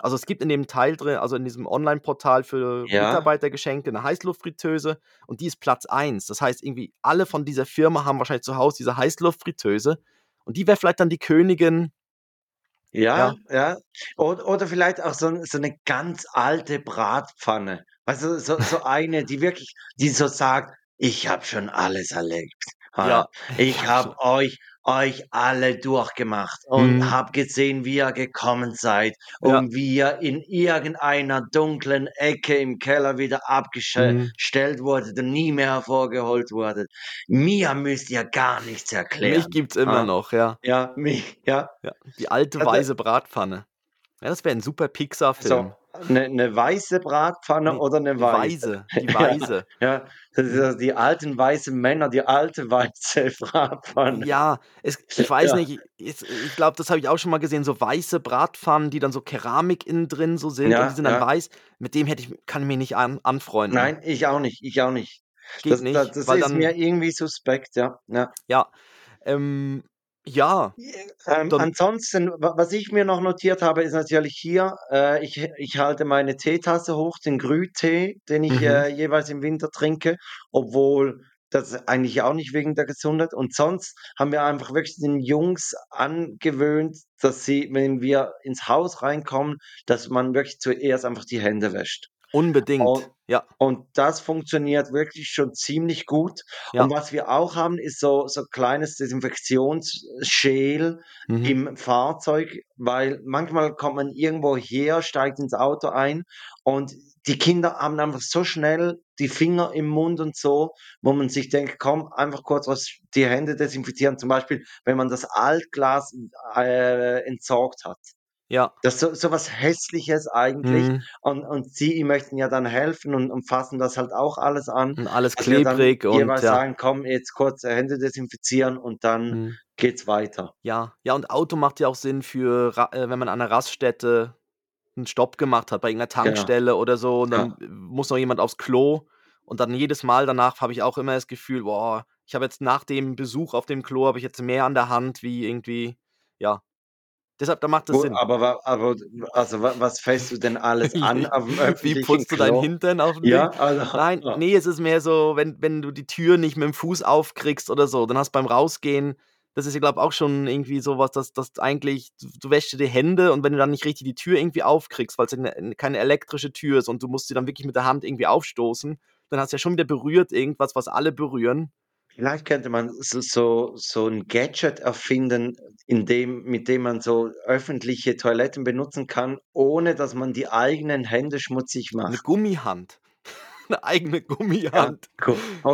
Also, es gibt in dem Teil drin also in diesem Onlineportal für Ja. Mitarbeitergeschenke 'ne Heißluftfritteuse und die ist Platz 1. Das heißt irgendwie, alle von dieser Firma haben wahrscheinlich zu Hause diese Heißluftfritteuse und die wäre vielleicht dann die Königin Ja, Ja. ja. Od oder vielleicht auch so so 'ne ganz alte Bratpfanne. Weißt du, so so eine, die wirklich die so sagt: „Ich habe schon alles erlebt. Ja, Ja, ich habe euch euch alle durchgemacht und Mhm. habe gesehen, wie ihr gekommen seid Ja. und wie ihr in irgendeiner dunklen Ecke im Keller wieder Mhm. stellt wurdet und nie mehr hervorgeholt wurdet. Mir müsst ihr gar nichts Mich erklären.“ gibt's immer Ja. noch, ja. Ja, mich ja. Ja, die alte Also weiße Bratpfanne. Ja, das wäre 'n super So, Pixar-Film. 'ne 'ne weiße Bratpfanne Ne, oder 'ne die weiße? Weise, die Ja, Weise. ja, das ist ja die alten weißen Männer, die alte weiße Bratpfanne. Ja, es ich weiß Ja. nicht, jetzt ich glaube, das habe ich auch schon mal gesehen, so weiße Bratpfannen, die dann so Keramik innen drin so sind und die Ja, sind dann ja. weiß. Mit dem hätte ich kann ich mich nicht an anfreunden. Nein, ich auch nicht, ich auch nicht. Geht Das da nicht, das weil ist mir dann irgendwie suspekt, ja, ja. Ja, ähm, ja, Ähm, dann ansonsten, wa was ich mir noch notiert habe, ist natürlich hier, äh, ich ich halte meine Teetasse hoch, den Grü-Tee, den ich, Mhm. äh, jeweils im Winter trinke, obwohl das eigentlich auch nicht wegen der Gesundheit und sonst haben wir einfach wirklich den Jungs angewöhnt, dass sie, wenn wir ins Haus reinkommen, dass man wirklich zuerst einfach die Hände wäscht. Und Unbedingt, ja. und das funktioniert wirklich schon ziemlich gut. Ja. Und was wir auch haben, ist so so kleines Desinfektionsgel Mhm. im Fahrzeug, weil manchmal kommt man irgendwo her, steigt ins Auto ein und die Kinder haben einfach so schnell die Finger im Mund und so, wo man sich denkt: „Komm, einfach kurz was die Hände desinfizieren.“ Zum Beispiel, wenn man das Altglas, äh, entsorgt hat. Ja. Das ist so so was Hässliches eigentlich Mhm. und und sie möchten ja dann helfen und und fassen das halt auch alles an, Und alles dann klebrig und jeweils ja. sagen: „Komm, jetzt kurz, Hände desinfizieren“ und dann Mhm. geht's weiter. Ja, ja, und Auto macht ja auch Sinn für äh, wenn man an 'ner Raststätte 'n Stopp gemacht hat bei irgend 'ner Genau. Tankstelle oder so und dann Ja. muss noch jemand aufs Klo und dann jedes Mal danach habe ich auch immer das Gefühl: „Boah, ich habe jetzt nach dem Besuch auf dem Klo habe ich jetzt mehr an der Hand wie irgendwie“ ja. Deshalb, da macht es Gut, Sinn. aber aber also wa was fasst du denn alles an Wie putzt du deinen Klo? Hintern auf 'n Ja, also Nein, ja. ne, es ist mehr so, wenn wenn du die Tür nicht mit'm Fuß aufkriegst oder so, dann hast beim Rausgehen das ist ja, glaube auch schon irgendwie so was, dass dass eigentlich du du wäschst dir die Hände und wenn du dann nicht richtig die Tür irgendwie aufkriegst, ja 'ne keine elektrische Tür ist und du musst sie dann wirklich mit der Hand irgendwie aufstoßen, dann hast du ja schon wieder berührt irgendwas, was alle berühren. Vielleicht könnte man so so so 'n Gadget erfinden, in dem mit dem man so öffentliche Toiletten benutzen kann, ohne dass man die eigenen Hände schmutzig macht. Gummihand. 'Ne eigene Ja, Gummihand. gu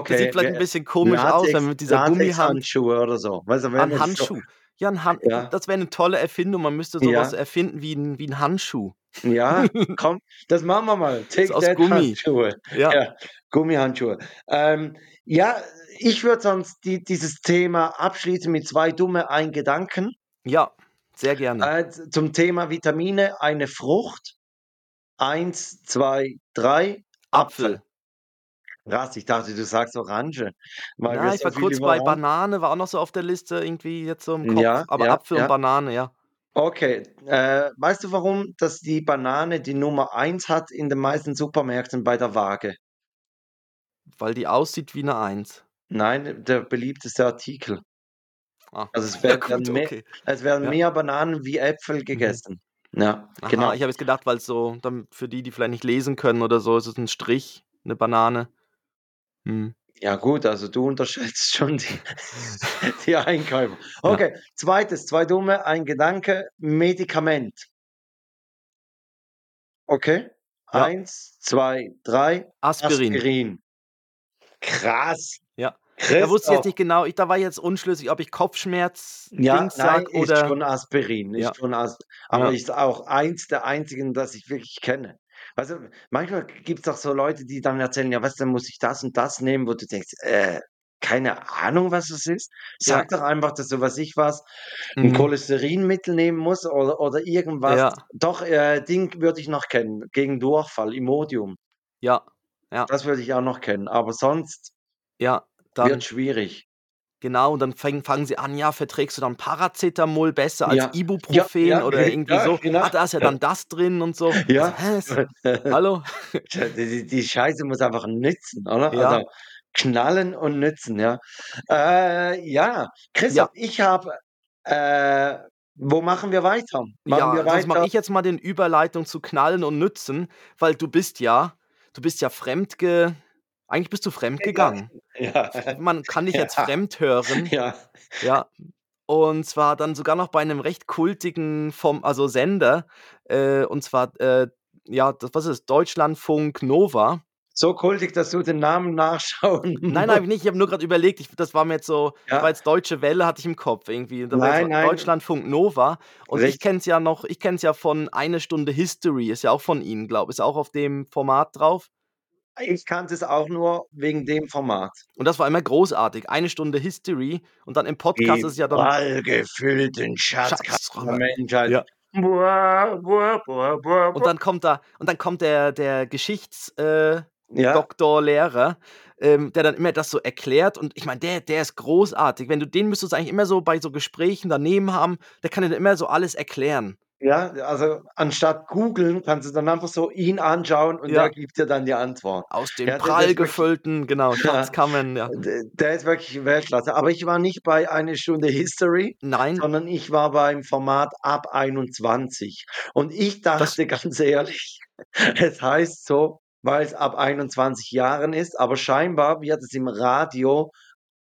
Das okay, sieht vielleicht 'n wä bisschen komisch aus, wenn man Latex mit dieser Gummihand Latexhandschuhe oder so. Weißt du, Ah, wenn 'n man so Handschuh. Ja, 'n Han ja. das wäre 'ne tolle Erfindung. Man müsste so was Ja. erfinden wie 'n wie 'n Handschuh. Ja, komm, das machen wir mal. Take aus that Gummi. Handschuhe. Ja. Ja, Gummihandschuhe. Ähm, ja, ich würde sonst die dieses Thema abschließen mit 2 dumme, ein Gedanken. Ja, sehr gerne. Äh, zum Thema Vitamine eine Frucht. 1, 2, 3, Apfel. Apfel. Krass, ich dachte, du sagst Orange, weil Na, ich so war kurz bei Banane, war auch noch so auf der Liste irgendwie jetzt so im Kopf, Ja, aber ja, Apfel und ja. Banane, ja. Okay, äh, weißt du, warum dass die Banane die Nummer 1 hat in den meisten Supermärkten bei der Waage? Weil die aussieht wie 'ne Eins. Nein, der beliebteste Artikel. Ah, Also, es ja werden dann gut, mehr okay. es werden Ja. mehr Bananen wie Äpfel Mhm. gegessen. Ja, Aha, genau. ich habe jetzt gedacht, weil's so dann für die, die vielleicht nicht lesen können oder so, ist es 'n Strich, 'ne Banane. Mhm. Ja gut, also du unterschätzt schon die die Einkäufer. Ja. Okay, 2., 2 Dumme, ein Gedanke, Medikament. Okay? Ja. 1, 2, 3. Aspirin. Aspirin. Krass. Ja. Da wusste ich jetzt Christoph. nicht genau ich da war jetzt unschlüssig, ob ich Ja, Kopfschmerz-Dings nein, ist oder schon Aspirin, ist Ja. schon As aber Ja. ist auch eins der einzigen, das ich wirklich kenne. Du, manchmal gibt's doch so Leute, die dann erzählen: „Ja, du, dann muss ich das und das nehmen“, wo du denkst: „Äh, keine Ahnung, was es ist. Ja. Sag doch einfach, dass du, weiß ich was, 'n Mhm. Cholesterinmittel nehmen musst oder oder irgendwas.“ Ja. Doch, äh, Ding würde ich noch kennen, gegen Durchfall, Imodium. Ja, ja. Das würde ich auch noch kennen, aber sonst Ja, wird dann schwierig. Genau, und dann fängen fangen sie an: „Ja, verträgst du dann Paracetamol besser als Ja. Ja, Ibuprofen?“ ja, oder ge irgendwie ja, so. genau. „Ah, da ist ja dann das drin“ und so. Ja. Also, hallo? Die die Scheiße muss einfach nützen, oder? Ja. Also, knallen und nützen, ja. Äh, ja, Christoph, Ja. ich habe äh, wo machen wir weiter? Machen Ja, wir sonst mache weiter ich jetzt mal den Überleitung zu knallen und nützen, weil du bist ja du bist ja fremdge eigentlich bist du fremdgegangen. Ja. Man kann dich jetzt Ja. fremd hören. Ja. Ja. Und zwar dann sogar noch bei 'nem recht kultigen vom also Sender, äh, und zwar, äh, ja, das was ist das? Deutschlandfunk Nova. So kultig, dass du den Namen nachschauen Nein, nein, habe ich nicht. Ich habe nur grad überlegt, ich das war mir jetzt so das war Ja. jetzt Deutsche Welle hatte ich im Kopf irgendwie. Nein, nein. Deutschlandfunk Nova und ich Richtig. kenne es ja noch ich kenne es ja von „Eine Stunde History“, ist ja auch von ihnen, glaube ist ja auch auf dem Format drauf. Ich kannte es auch nur wegen dem Format. Und das war immer großartig. „Eine Stunde History“ und dann im Podcast Die ist es ja dann prall gefüllten Schatzkammern der. Menschheit. Ja. Und dann kommt da und dann kommt der der Geschichts äh, Ja. Lehrer, ähm, der dann immer das so erklärt und ich meine, der der ist großartig. Wenn du den müsstest du eigentlich immer so bei so Gesprächen daneben haben, der kann dir dann immer so alles erklären. Ja, also anstatt googeln, kannst du dann einfach so ihn anschauen und der Ja. gibt dir dann die Antwort. Aus den Ja, der der prall gefüllten genau, ja, Schatzkammern, ja. d der ist wirklich Weltklasse. Aber ich war nicht bei „Eine Stunde History“, Nein. sondern ich war beim Format „Ab 21“. Und ich Das dachte ganz ehrlich, es heißt so, weil's ab 21 Jahren ist, aber scheinbar wird es im Radio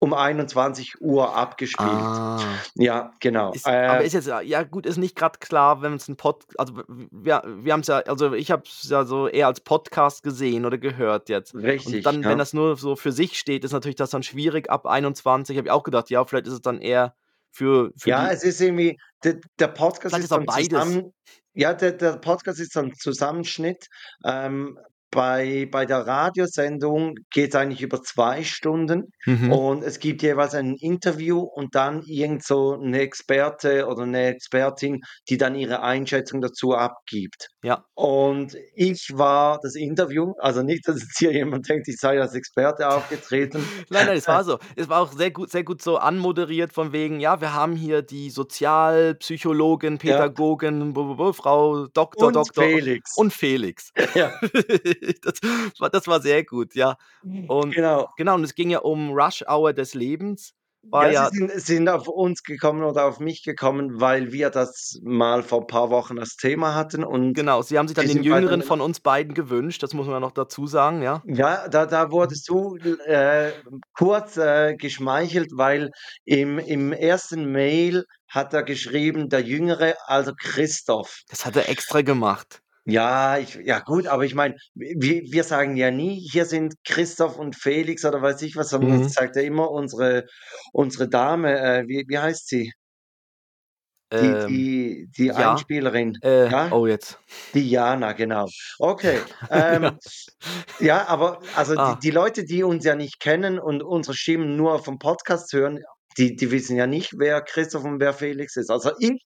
um 21:00 abgespielt. Ah. Ja, genau. Ist aber Äh ist jetzt ja gut, ist nicht grad klar, wenn es 'n Pod also wir wir haben's ja also ich habe es ja so eher als Podcast gesehen oder gehört jetzt. Und Richtig, dann, wenn ja. das nur so für sich steht, ist natürlich das dann schwierig ab 21. Habe ich auch gedacht, ja, vielleicht ist es dann eher für für Ja, es ist irgendwie d der Podcast ist ist auch so 'n beides. zusammen ja, der der Podcast ist so 'n Zusammenschnitt. Ähm, bei bei der Radiosendung geht's eigentlich über 2 Stunden Mhm. und es gibt jeweils ein Interview und dann irgend so 'n Experte oder 'ne Expertin, die dann ihre Einschätzung dazu abgibt. Ja. Und ich war das Interview, also nicht, dass jetzt hier jemand denkt, ich sei als Experte aufgetreten. Nein, nein, es war so. Es war auch sehr gut sehr gut so anmoderiert von wegen: „Ja, wir haben hier die Sozialpsychologin, Ja. Pädagogin, b Frau Doktor, Und Doktor Felix. und Felix.“ Ja. Das war das war sehr gut, ja. Und Genau. genau, und es ging ja um Rush Hour des Lebens. Ja, ja sie sind sind auf uns gekommen oder auf mich gekommen, weil wir das mal vor 'n paar Wochen als Thema hatten und Genau, sie haben sich dann den Jüngeren von uns beiden gewünscht, das muss man ja noch dazu sagen, ja. Ja, da da wurdest du, äh, kurz, äh, geschmeichelt, weil im im ersten Mail hat er geschrieben, der Jüngere, also Christoph. Das hat er extra gemacht. Ja, ich ja gut, aber ich meine, wi wir sagen ja nie: „Hier sind Christoph und Felix“ oder weiß ich was, sondern das Mhm. sagt ja immer unsere unsere Dame, äh, wie wie heißt sie? Die Ähm, die die ja, Einspielerin, äh, ja? oh jetzt. Die Jana, genau. Okay, ähm, Ja. ja, aber also die Ah. die Leute, die uns ja nicht kennen und unsere Stimmen nur vom Podcast hören, die die wissen ja nicht, wer Christoph und wer Felix ist. Also ich,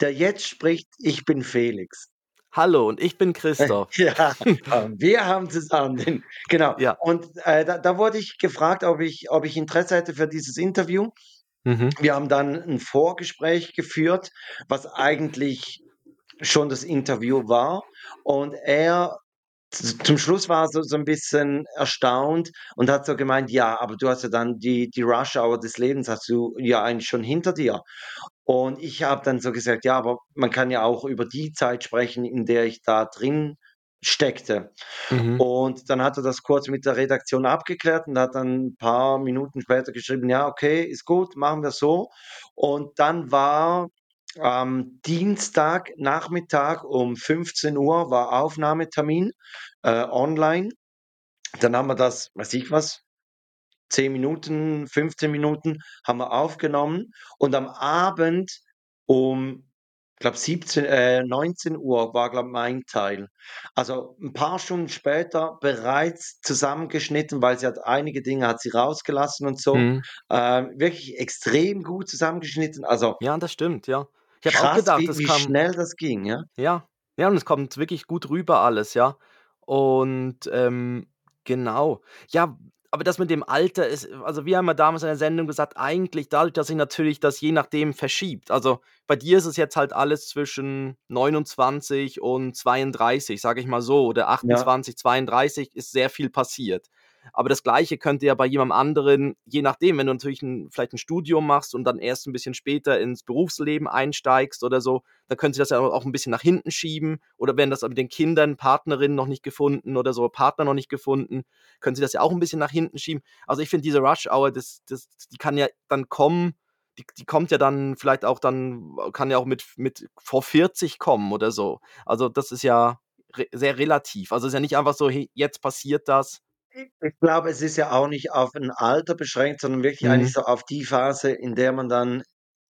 der jetzt spricht, ich bin Felix. Hallo und ich bin Christoph. Ja, und wir haben zusammen den genau. Ja. Und, äh, da da wurde ich gefragt, ob ich ob ich Interesse hätte für dieses Interview. Mhm. Wir haben dann 'n Vorgespräch geführt, was eigentlich schon das Interview war und er zum Schluss war er so so 'n bisschen erstaunt und hat so gemeint: „Ja, aber du hast ja dann die die Rush-Hour des Lebens hast du ja eigentlich schon hinter dir.“ Und ich habe dann so gesagt: „Ja, aber man kann ja auch über die Zeit sprechen, in der ich da drin steckte.“ Mhm. Und dann hat er das kurz mit der Redaktion abgeklärt und hat dann 'n paar Minuten später geschrieben: „Ja, okay, ist gut, machen wir so.“ Und dann war am Dienstagnachmittag um 15:00 war Aufnahmetermin, äh, online. Dann haben wir das, weiß ich was, 10 Minuten, 15 Minuten haben wir aufgenommen und am Abend um, glaube 17 äh, 19:00 war, glaube mein Teil. Also 'n paar Stunden später bereits zusammengeschnitten, weil sie hat einige Dinge hat sie rausgelassen und so. Mhm. Ähm, wirklich extrem gut zusammengeschnitten. Also Ja, das stimmt, ja. Ich habe auch gedacht, wie das wie kam schnell das ging, ja? Ja, ja, und es kommt wirklich gut rüber alles, ja. Und, ähm, genau. Ja, aber das mit dem Alter ist also, wir haben ja damals in der Sendung gesagt, eigentlich dadurch, dass sich natürlich das je nachdem verschiebt. Also, bei dir ist es jetzt halt alles zwischen 29 und 32, sage ich mal so, oder Ja. 28, 32 ist sehr viel passiert. Aber das Gleiche könnte ja bei jemandem anderen je nachdem, wenn du natürlich 'n vielleicht 'n Studium machst und dann erst 'n bisschen später ins Berufsleben einsteigst oder so, dann könnte sich das ja auch 'n bisschen nach hinten schieben. Oder wenn das mit den Kindern Partnerin noch nicht gefunden oder so, Partner noch nicht gefunden, können sie das ja auch 'n bisschen nach hinten schieben. Also, ich finde diese Rush-Hour, das das die kann ja dann kommen die die kommt ja dann vielleicht auch dann kann ja auch mit mit vor 40 kommen oder so. Also, das ist ja re sehr relativ. Also, ist ja nicht einfach so: „Hey, jetzt passiert das.“ Ich glaube, es ist ja auch nicht auf 'n Alter beschränkt, sondern wirklich eigentlich Mhm. so auf die Phase, in der man dann,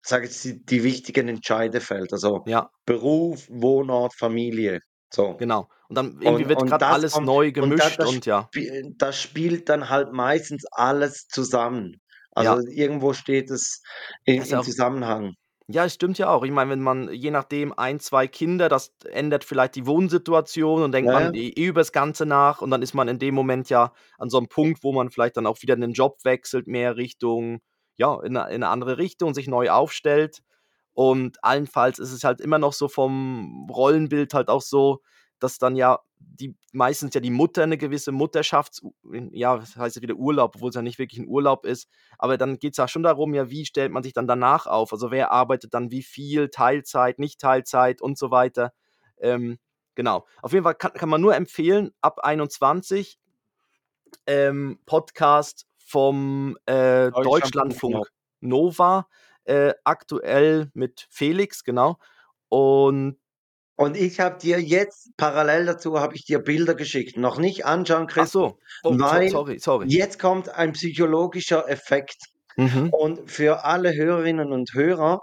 sage ich die die wichtigen Entscheide fällt. Also, Ja. Beruf, Wohnort, Familie, so. Genau. Und dann irgendwie Und wird und das alles kommt neu und da gemischt das und ja. sp das spielt dann halt meistens alles zusammen. Also, Ja. irgendwo steht es ist ja in auch Zusammenhang. Ja, es stimmt ja auch. Ich meine, wenn man je nachdem 1, 2 Kinder, das ändert vielleicht die Wohnsituation und denkt Ja, man ja. eh eh übers Ganze nach und dann ist man in dem Moment ja an so 'nem Punkt, wo man vielleicht dann auch wieder 'nen Job wechselt, mehr Richtung ja, in 'ne in 'ne andere Richtung, sich neu aufstellt. Und allenfalls ist es halt immer noch so vom Rollenbild halt auch so, dass dann ja die meistens ja die Mutter 'ne gewisse Mutterschafts ja, was heißt ja wieder Urlaub, obwohl's ja nicht wirklich 'n Urlaub ist. Aber dann geht's ja schon darum, ja, wie stellt man sich dann danach auf? Also, wer arbeitet dann wie viel, Teilzeit, nicht Teilzeit und so weiter. Ähm, genau. Auf jeden Fall kann kann man nur empfehlen, ab 21 ähm, Podcast vom, äh, Deutschlandfunk Nova. Deutschlandfunk Nova, äh, aktuell mit Felix, genau. Und Und ich habe dir jetzt parallel dazu habe ich dir Bilder geschickt. Noch nicht anschauen, Ach Christoph, so. Oh, weil sorry, sorry. jetzt kommt ein psychologischer Effekt. Mhm. Und für alle Hörerinnen und Hörer,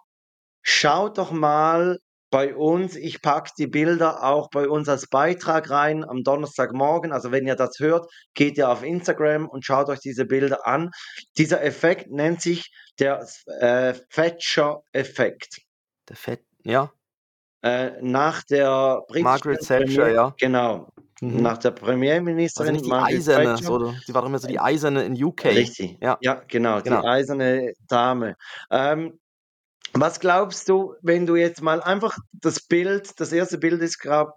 schaut doch mal bei uns ich packe die Bilder auch bei uns als Beitrag rein am Donnerstagmorgen. Also, wenn ihr das hört, geht ihr auf Instagram und schaut euch diese Bilder an. Dieser Effekt nennt sich der äh, Thatcher-Effekt. Der Fett ja. Äh, nach der Margaret britischen Thatcher, ja. genau, Mhm. nach der Also, Premierministerin nicht die Margaret Eiserne, Thatcher so sie war doch immer so die Eiserne in UK. richtig, Ja, ja, genau, die genau. eiserne Dame. Ähm, was glaubst du, wenn du jetzt mal einfach das Bild das 1. Bild ist grad,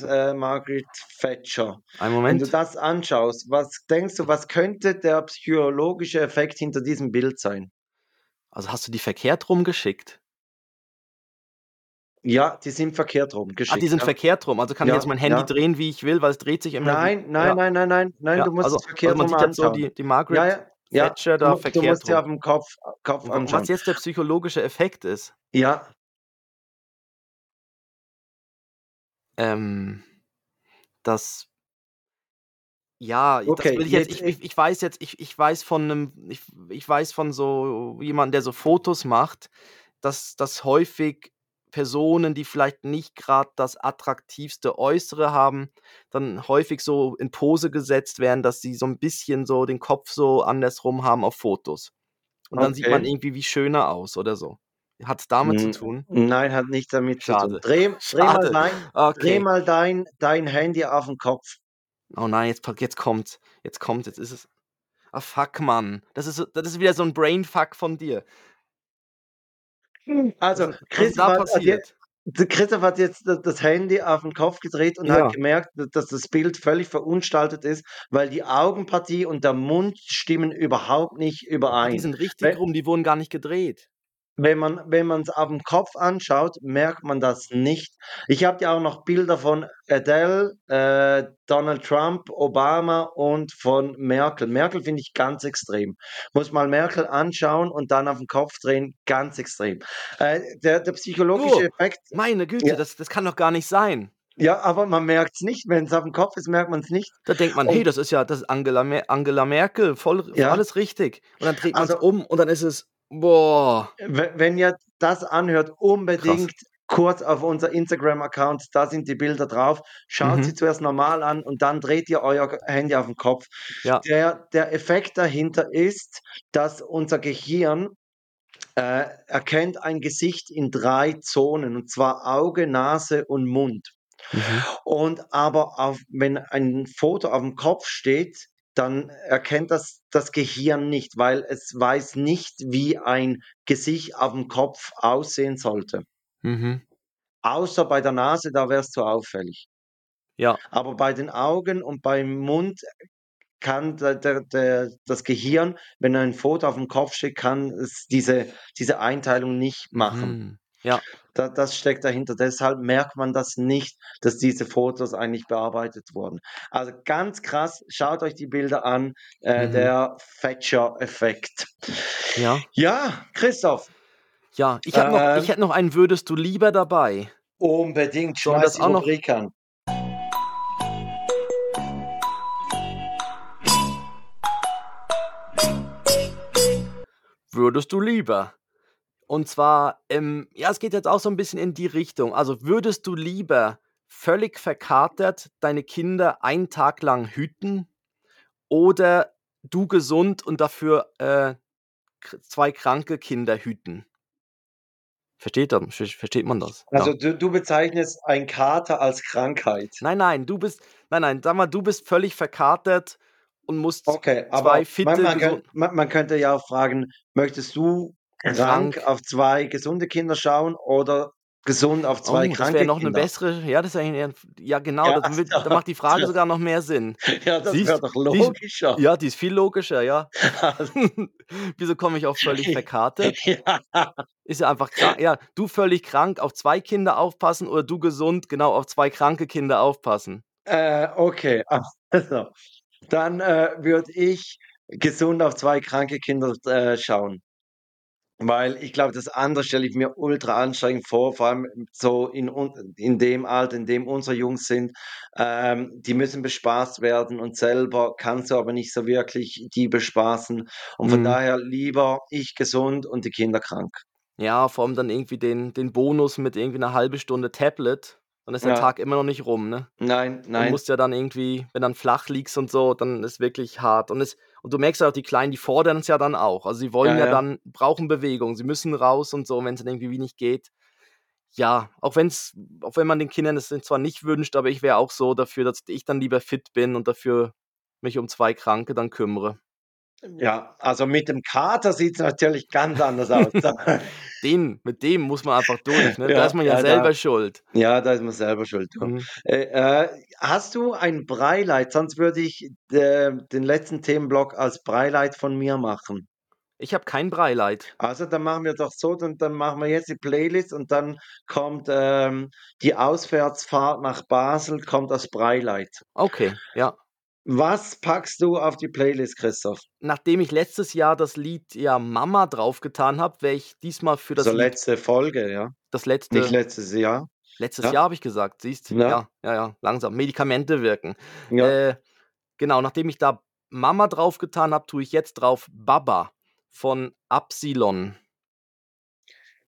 äh, Margaret Thatcher. Einen Wenn du Moment. das anschaust, was denkst du, was könnte der psychologische Effekt hinter diesem Bild sein? Also, hast du die verkehrt rum geschickt? Ja, die sind verkehrt rum Ah, die geschickt, sind ja. verkehrt rum. Also, kann ich jetzt Ja, mein Handy ja. drehen, wie ich will, weil es dreht sich immer Nein, nein, ja. nein, nein, nein, nein, du Ja, musst also es also, verkehrt man rum sieht jetzt so anschauen. die die Ja, Margaret ja, ja, Thatcher du da du verkehrt musst sie rum. auf'm Kopf Kopf wa und was anschauen. jetzt der psychologische Effekt ist? Ja. Ähm, das ja, das Okay, ich jetzt jetzt, ich ich ich weiß jetzt ich ich weiß von 'nem ich ich weiß von so jemandem, der so Fotos macht, dass dass häufig Personen, die vielleicht nicht grad das attraktivste Äußere haben, dann häufig so in Pose gesetzt werden, dass sie so 'n bisschen so den Kopf so andersrum haben auf Fotos. Und dann sieht man Okay. irgendwie wie schöner aus oder so. Hat's damit zu Hm, tun? nein, hat nichts damit zu tun. Schade, Dreh dreh mal schade. dein dreh Okay. mal dein dein Handy auf'n Kopf. Oh nein, jetzt jetzt kommt's. Jetzt kommt's, jetzt ist es ah, fuck, Mann. Das ist das ist wieder so 'n Brainfuck von dir. Also, ist was ist Christoph hat jetzt da das Handy auf den Kopf gedreht und Ja. hat gemerkt, dass das Bild völlig verunstaltet ist, weil die Augenpartie und der Mund stimmen überhaupt nicht Ah, die überein. sind richtig We rum, die wurden gar nicht gedreht. Wenn man wenn man's auf'm Kopf anschaut, merkt man das nicht. Ich habe dir auch noch Bilder von Adele, äh, Donald Trump, Obama und von Merkel. Merkel finde ich ganz extrem. Muss mal Merkel anschauen und dann auf 'n Kopf drehen, ganz extrem. Äh, der der psychologische Du, Effekt meine Güte, ja. das das kann doch gar nicht sein. Ja, aber man merkt's nicht. Wenn's auf'm Kopf ist, merkt man's nicht. Da denkt man: „Hey, Und das ist ja das ist Angela Mer Angela Merkel, voll Ja. alles richtig.“ Und dann dreht man's Also um und dann ist es boah. we wenn ihr das anhört, Krass. unbedingt kurz auf unser Instagram-Account, da sind die Bilder drauf. Schaut sie Mhm. zuerst normal an und dann dreht ihr euer Handy auf 'n Kopf. Ja. Der der Effekt dahinter ist, dass unser Gehirn, äh, erkennt ein Gesicht in 3 Zonen, und zwar Auge, Nase und Mund. Mhm. Und aber auf wenn ein Foto auf'm Kopf steht, dann erkennt das das Gehirn nicht, weil es weiß nicht, wie ein Gesicht auf'm Kopf aussehen sollte. Mhm. Außer bei der Nase, da wär's zu auffällig. Ja. Aber bei den Augen und beim Mund kann der der der das Gehirn, wenn ein Foto auf'm Kopf steht, kann es diese diese Einteilung nicht machen. Ja. Da das steckt dahinter. Deshalb merkt man das nicht, dass diese Fotos eigentlich bearbeitet wurden. Also, ganz krass, schaut euch die Bilder an, äh, Mhm. der Fetcher-Effekt. Ja. Ja, Christoph. Ja, ich habe noch ich Ähm hätte noch einen „Würdest du lieber“ dabei. Unbedingt, schmeiß das auch noch an. „Würdest du lieber?“ Und zwar, ähm, ja, es geht jetzt auch so 'n bisschen in die Richtung. Also, würdest du lieber völlig verkatert deine Kinder einen Tag lang hüten oder du gesund und dafür, äh, 2 kranke Kinder hüten? Versteht versteht man das? Also, Ja. du du bezeichnest ein Kater als Krankheit? Nein, nein, du bist nein, nein, sag mal, du bist völlig verkatert und musst Okay, 2 aber man fitte, man könnt gesund man man könnte ja auch fragen: „Möchtest du krank Krank. auf 2 gesunde Kinder schauen oder gesund auf 2 Oh, das wäre kranke noch 'ne Kinder?“ bessere ja, das ist eigentlich eher ja genau, Ja, das da macht die Frage sogar noch mehr Sinn. Ja, das wäre doch die ist logischer. ja, die ist viel logischer, ja. Wieso komme ich auf völlig verkatert? Ja. Ist ja einfach kra ja, du völlig krank auf 2 Kinder aufpassen oder du gesund, genau, auf 2 kranke Kinder aufpassen? Äh, okay, also, dann, äh, würde ich gesund auf 2 kranke Kinder, äh, schauen. Weil ich glaube, das andere stelle ich mir ultra anstrengend vor, vor allem so in in dem Alter, in dem unsere Jungs sind. Ähm, die müssen bespaßt werden und selber kannst du aber nicht so wirklich die bespaßen. Und von Mhm. daher lieber ich gesund und die Kinder krank. Ja, vor allem dann irgendwie den den Bonus mit irgendwie 'ner 1/2 Stunde Tablet, dann ist der Ja. Tag immer noch nicht rum, ne? Nein, Du nein. musst ja dann irgendwie wenn dann flach liegst und so, dann ist wirklich hart. Und es und du merkst ja auch, die Kleinen, die fordern's ja dann auch. Also, sie wollen Ja, ja ja. dann brauchen Bewegung. Sie müssen raus und so, wenn's dann irgendwie wie nicht geht. Ja, auch wenn's auch wenn man den Kindern es zwar nicht wünscht, aber ich wäre auch so dafür, dass ich dann lieber fit bin und dafür mich um 2 Kranke dann kümmere. Ja, also, mit dem Kater sieht's natürlich ganz anders aus. Den mit dem muss man einfach durch, ne? Da Ja, ist man ja ja, selber da schuld. ja, da ist man selber schuld. Mhm. Äh, äh, hast du ein Breileid? Sonst würde ich, äh, den letzten Themenblock als Breileid von mir machen. Ich habe kein Breileid. Also, dann machen wir doch so, dann dann machen wir jetzt die Playlist und dann kommt, ähm, die Auswärtsfahrt nach Basel kommt als Breileid. Okay, ja. Was packst du auf die Playlist, Christoph? Nachdem ich letztes Jahr das Lied, ja, „Mama“ draufgetan habe, wäre ich diesmal für das Also, Lied letzte Folge, ja? das Nicht letzte letztes Jahr? letztes Ja. Jahr habe ich gesagt, siehst? Ja. Ja, ja, ja, langsam. Medikamente wirken. Ja. Äh, genau, nachdem ich da „Mama“ draufgetan habe, tue ich jetzt drauf „Baba“ von Absilon.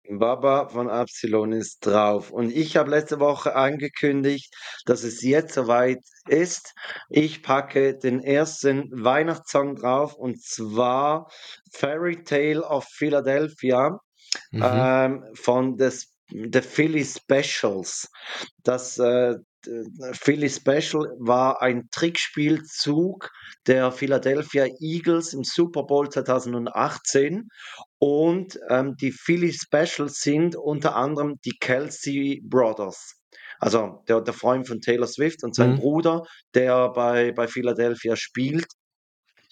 Baba von Absilon ist drauf. Und ich habe letzte Woche angekündigt, dass es jetzt so weit ist. Ich packe den ersten Weihnachtssong drauf und zwar „Fairy Tale of Philadelphia“, Mhm. ähm, von the S The Philly Specials. Das, äh, Philly Special war ein Trickspielzug der Philadelphia Eagles im Super Bowl 2018 Und ähm, die Philly Specials sind unter anderem die Kelsey Brothers. Also der, der Freund von Taylor Swift und sein Mhm. Bruder, der bei, bei Philadelphia spielt.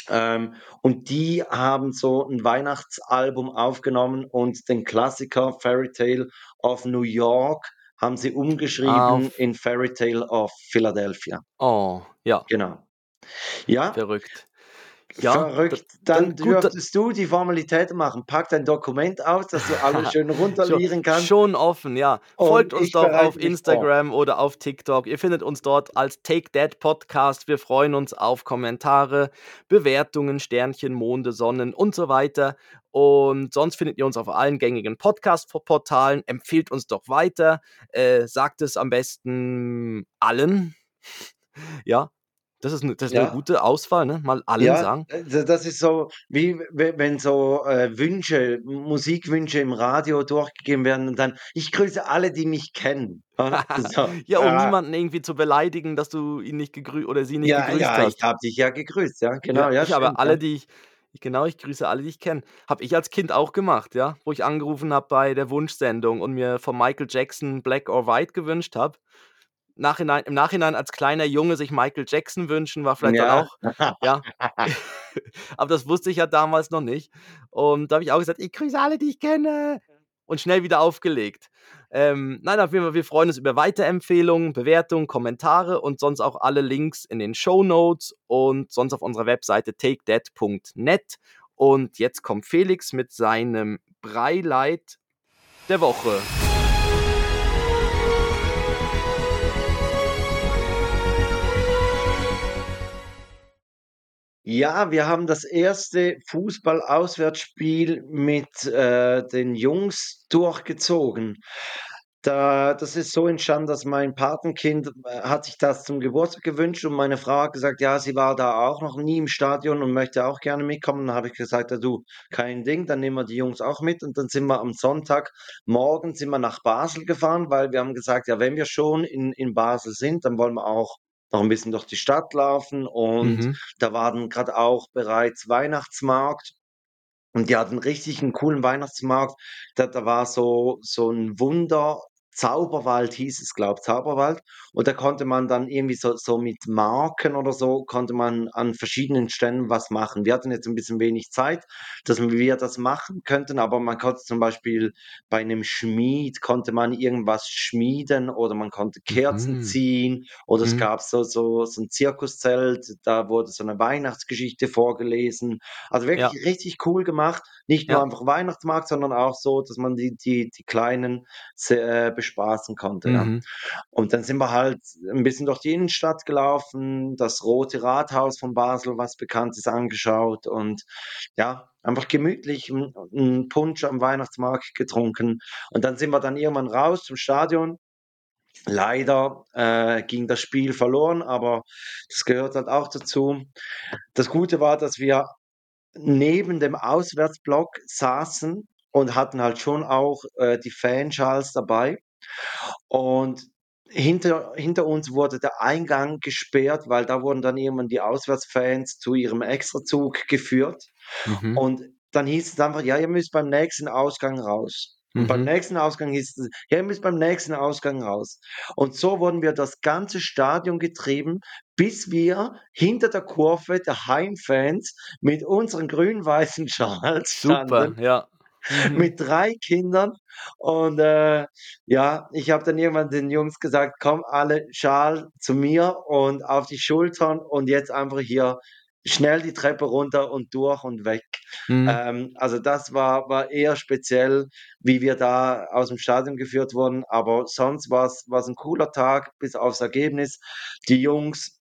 Ähm, und die haben so ein Weihnachtsalbum aufgenommen und den Klassiker Fairy Tale of New York haben sie umgeschrieben Auf in Fairy Tale of Philadelphia. Oh, ja, Genau. Ja, verrückt. Ja, verrückt. Dann dann gut, dürftest du die Formalitäten machen. Pack dein Dokument aus, dass du alles schön runterlieren kannst. schon offen, ja. Und Folgt uns doch auf mich vor. Instagram oder auf TikTok. Ihr findet uns dort als Take That Podcast. Wir freuen uns auf Kommentare, Bewertungen, Sternchen, Monde, Sonnen und so weiter. Und sonst findet ihr uns auf allen gängigen Podcast-Portalen. Empfehlt uns doch weiter. Äh, sagt es am besten allen. Ja, das ist 'ne das ist 'ne Ja. gute Auswahl, ne? Mal allen Ja, sagen. äh, das ist so, wie we wenn so, äh, Wünsche Musikwünsche im Radio durchgegeben werden und dann: „Ich grüße alle, die mich kennen.“ Oder? So, Ja, um ah. niemanden irgendwie zu beleidigen, dass du ihn nicht gegrü oder sie nicht Ja, gegrüßt ja, ich hast. habe dich ja gegrüßt, ja, Ja, genau, ja, ich aber stimmt, ja. alle, die ich ich genau, ich grüße alle, die ich kenne. Habe ich als Kind auch gemacht, ja, wo ich angerufen habe bei der Wunschsendung und mir von Michael Jackson „Black or White“ gewünscht habe. Nachhinein im Nachhinein als kleiner Junge sich Michael Jackson wünschen, war vielleicht dann Ja. auch ja. Aber das wusste ich ja damals noch nicht. Und da habe ich auch gesagt: „Ich grüße alle, die ich kenne.“ Und schnell wieder aufgelegt. Ähm, nein, auf jeden Fall, wir freuen uns über Weiterempfehlungen, Bewertungen, Kommentare und sonst auch alle Links in den Shownotes und sonst auf unserer Webseite takethat.net. Und jetzt kommt Felix mit seinem Breileit der Woche. Ja, wir haben das erste Fußball-Auswärtsspiel mit, äh, den Jungs durchgezogen. Da das ist so entstanden, dass mein Patenkind, äh, hat sich das zum Geburtstag gewünscht und meine Frau hat gesagt, ja, sie war da auch noch nie im Stadion und möchte auch gerne mitkommen. Dann habe ich gesagt: „Ja du, kein Ding, dann nehmen wir die Jungs auch mit.“ Und dann sind wir am Sonntagmorgen sind wir nach Basel gefahren, weil wir haben gesagt: „Ja, wenn wir schon in in Basel sind, dann wollen wir auch noch 'n bisschen durch die Stadt laufen.“ Und Mhm. da war dann grad auch bereits Weihnachtsmarkt und die hatten richtig 'n coolen Weihnachtsmarkt. Da da war so so 'n Wunder Zauberwald hieß es, glaube Zauberwald. Und da konnte man dann irgendwie so so mit Marken oder so konnte man an verschiedenen Ständen was machen. Wir hatten jetzt 'n bisschen wenig Zeit, dass wir das machen könnten, aber man konnte zum Beispiel bei 'nem Schmied konnte man irgendwas schmieden oder man konnte Kerzen Mhm. ziehen oder es Mhm. gab so so so 'n Zirkuszelt, da wurde so 'ne Weihnachtsgeschichte vorgelesen. Also Ja. wirklich richtig cool gemacht. Nicht nur Ja. einfach Weihnachtsmarkt, sondern auch so, dass man die die die Kleinen äh, bespaßen konnte, ja. Mhm. Und dann sind wir halt 'n bisschen durch die Innenstadt gelaufen, das Rote Rathaus von Basel, was bekannt ist, angeschaut und ja, einfach gemütlich 'n 'n Punsch am Weihnachtsmarkt getrunken. Und dann sind wir dann irgendwann raus zum Stadion. Leider, äh, ging das Spiel verloren, aber das gehört halt auch dazu. Das Gute war, dass wir neben dem Auswärtsblock saßen und hatten halt schon auch, äh, die Fanschals dabei. Und hinter hinter uns wurde der Eingang gesperrt, weil da wurden dann irgendwann die Auswärtsfans zu ihrem Extrazug geführt. Mhm. Und dann hieß es einfach: „Ja, ihr müsst beim nächsten Ausgang raus.“ Und beim Mhm. nächsten Ausgang hieß es: „Ja, ihr müsst beim nächsten Ausgang raus.“ Und so wurden wir das ganze Stadion getrieben, bis wir hinter der Kurve der Heimfans mit unseren grün-weißen Schals Super, standen ja. Mhm. mit 3 Kindern. Und, äh, ja, ich habe dann irgendwann den Jungs gesagt: „Komm alle, Schal zu mir und auf die Schultern und jetzt einfach hier schnell die Treppe runter und durch und weg.“ Mhm. Ähm, also das war war eher speziell, wie wir da aus'm Stadion geführt wurden, aber sonst war's war's 'n cooler Tag bis aufs Ergebnis. Die Jungs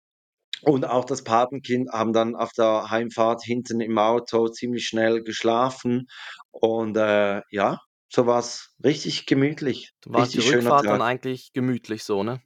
und auch das Patenkind haben dann auf der Heimfahrt hinten im Auto ziemlich schnell geschlafen und, äh, ja, so war's richtig gemütlich. Da war die Richtig schöner Rückfahrt dann eigentlich gemütlich so, ne?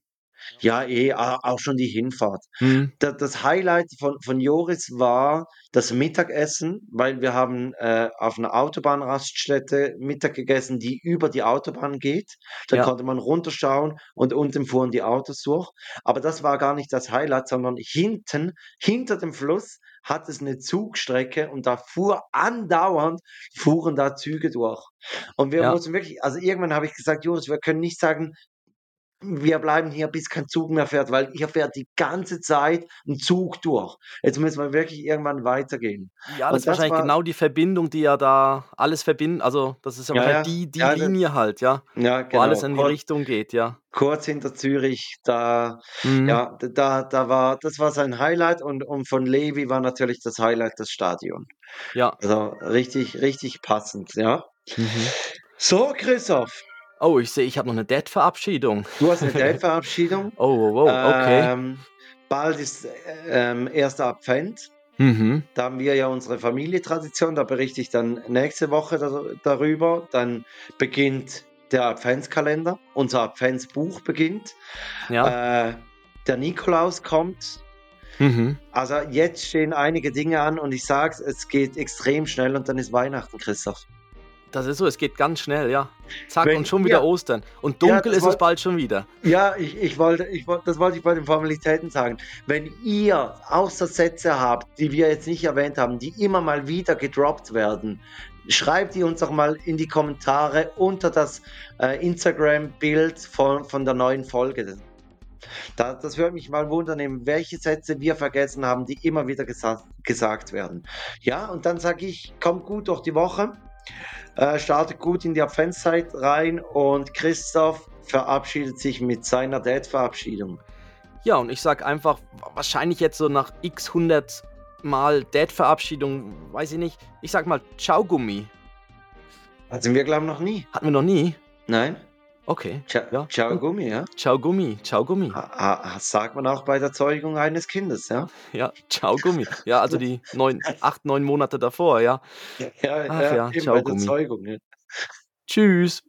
Ja, eh, auch schon die Hinfahrt. Mhm. Da das Highlight von von Joris war das Mittagessen, weil wir haben, äh, auf 'ner Autobahnraststätte Mittag gegessen, die über die Autobahn geht. Da Ja. konnte man runterschauen und unten fuhren die Autos durch. Aber das war gar nicht das Highlight, sondern hinten, hinter dem Fluss hat es eine Zugstrecke und da fuhr andauernd fuhren da Züge durch. Und wir Ja. mussten wirklich also irgendwann habe ich gesagt: „Joris, wir können nicht sagen, wir bleiben hier, bis kein Zug mehr fährt, weil hier fährt die ganze Zeit ein Zug durch. Jetzt müssen wir wirklich irgendwann weitergehen.“ Ja, Und das ist das wahrscheinlich war genau die Verbindung, die ja da alles verbinden also, das ist ja Ja, die die Ja, das Linie halt, ja, ja, wo alles genau. in die Kurz Richtung geht, ja. kurz hinter Zürich, da Mhm. ja, da da war das war sein Highlight und und von Levi war natürlich das Highlight das Stadion. Ja. Also, richtig richtig passend, ja. Mhm. So, Christoph. Oh, ich sehe, ich habe noch 'ne Dad-Verabschiedung. Du hast 'ne Dad-Verabschiedung. Oh, wow, wow, okay. Ähm, bald ist, äh, ähm, 1. Advent. Mhm. Da haben wir ja unsere Familientradition, da berichte ich dann nächste Woche dar darüber. Dann beginnt der Adventskalender, unser Adventsbuch beginnt. Ja. Äh, der Nikolaus kommt. Mhm. Also, jetzt stehen einige Dinge an und ich sage es, es geht extrem schnell und dann ist Weihnachten, Christoph. Das ist so, es geht ganz schnell, ja. Zack Wenn und schon wieder ihr Ostern. Und ja, dunkel das ist es bald schon wieder. Ja, ich ich wollte ich das wollte ich bei den Formalitäten sagen. Wenn ihr Außersätze habt, die wir jetzt nicht erwähnt haben, die immer mal wieder gedroppt werden, schreibt die uns doch mal in die Kommentare unter das, äh, Instagram-Bild von von der neuen Folge. Da das würde mich mal wundern, welche Sätze wir vergessen haben, die immer wieder gesa gesagt werden. Ja, und dann sage ich, kommt gut durch die Woche, äh, startet gut in die Adventszeit rein und Christoph verabschiedet sich mit seiner Dad-Verabschiedung. Ja, und ich sage einfach, wahrscheinlich jetzt so nach X 100 Mal Dad-Verabschiedung, weiß ich nicht. Ich sage mal Ciao Gummi. Hatten wir, glaube ich, noch nie. Hatten wir noch nie? Nein? Okay, Cia ja, Ciao. Gummi, ja? Ciao Gummi, Ciao Gummi. Ha sagt man auch bei der Zeugung eines Kindes, ja? Ja, Ciao Gummi. Ja, also die 9 8, 9 Monate davor, ja. Ja, Ach ja, ja, eben Ciao bei der Gummi. Zeugung, ja. Tschüss.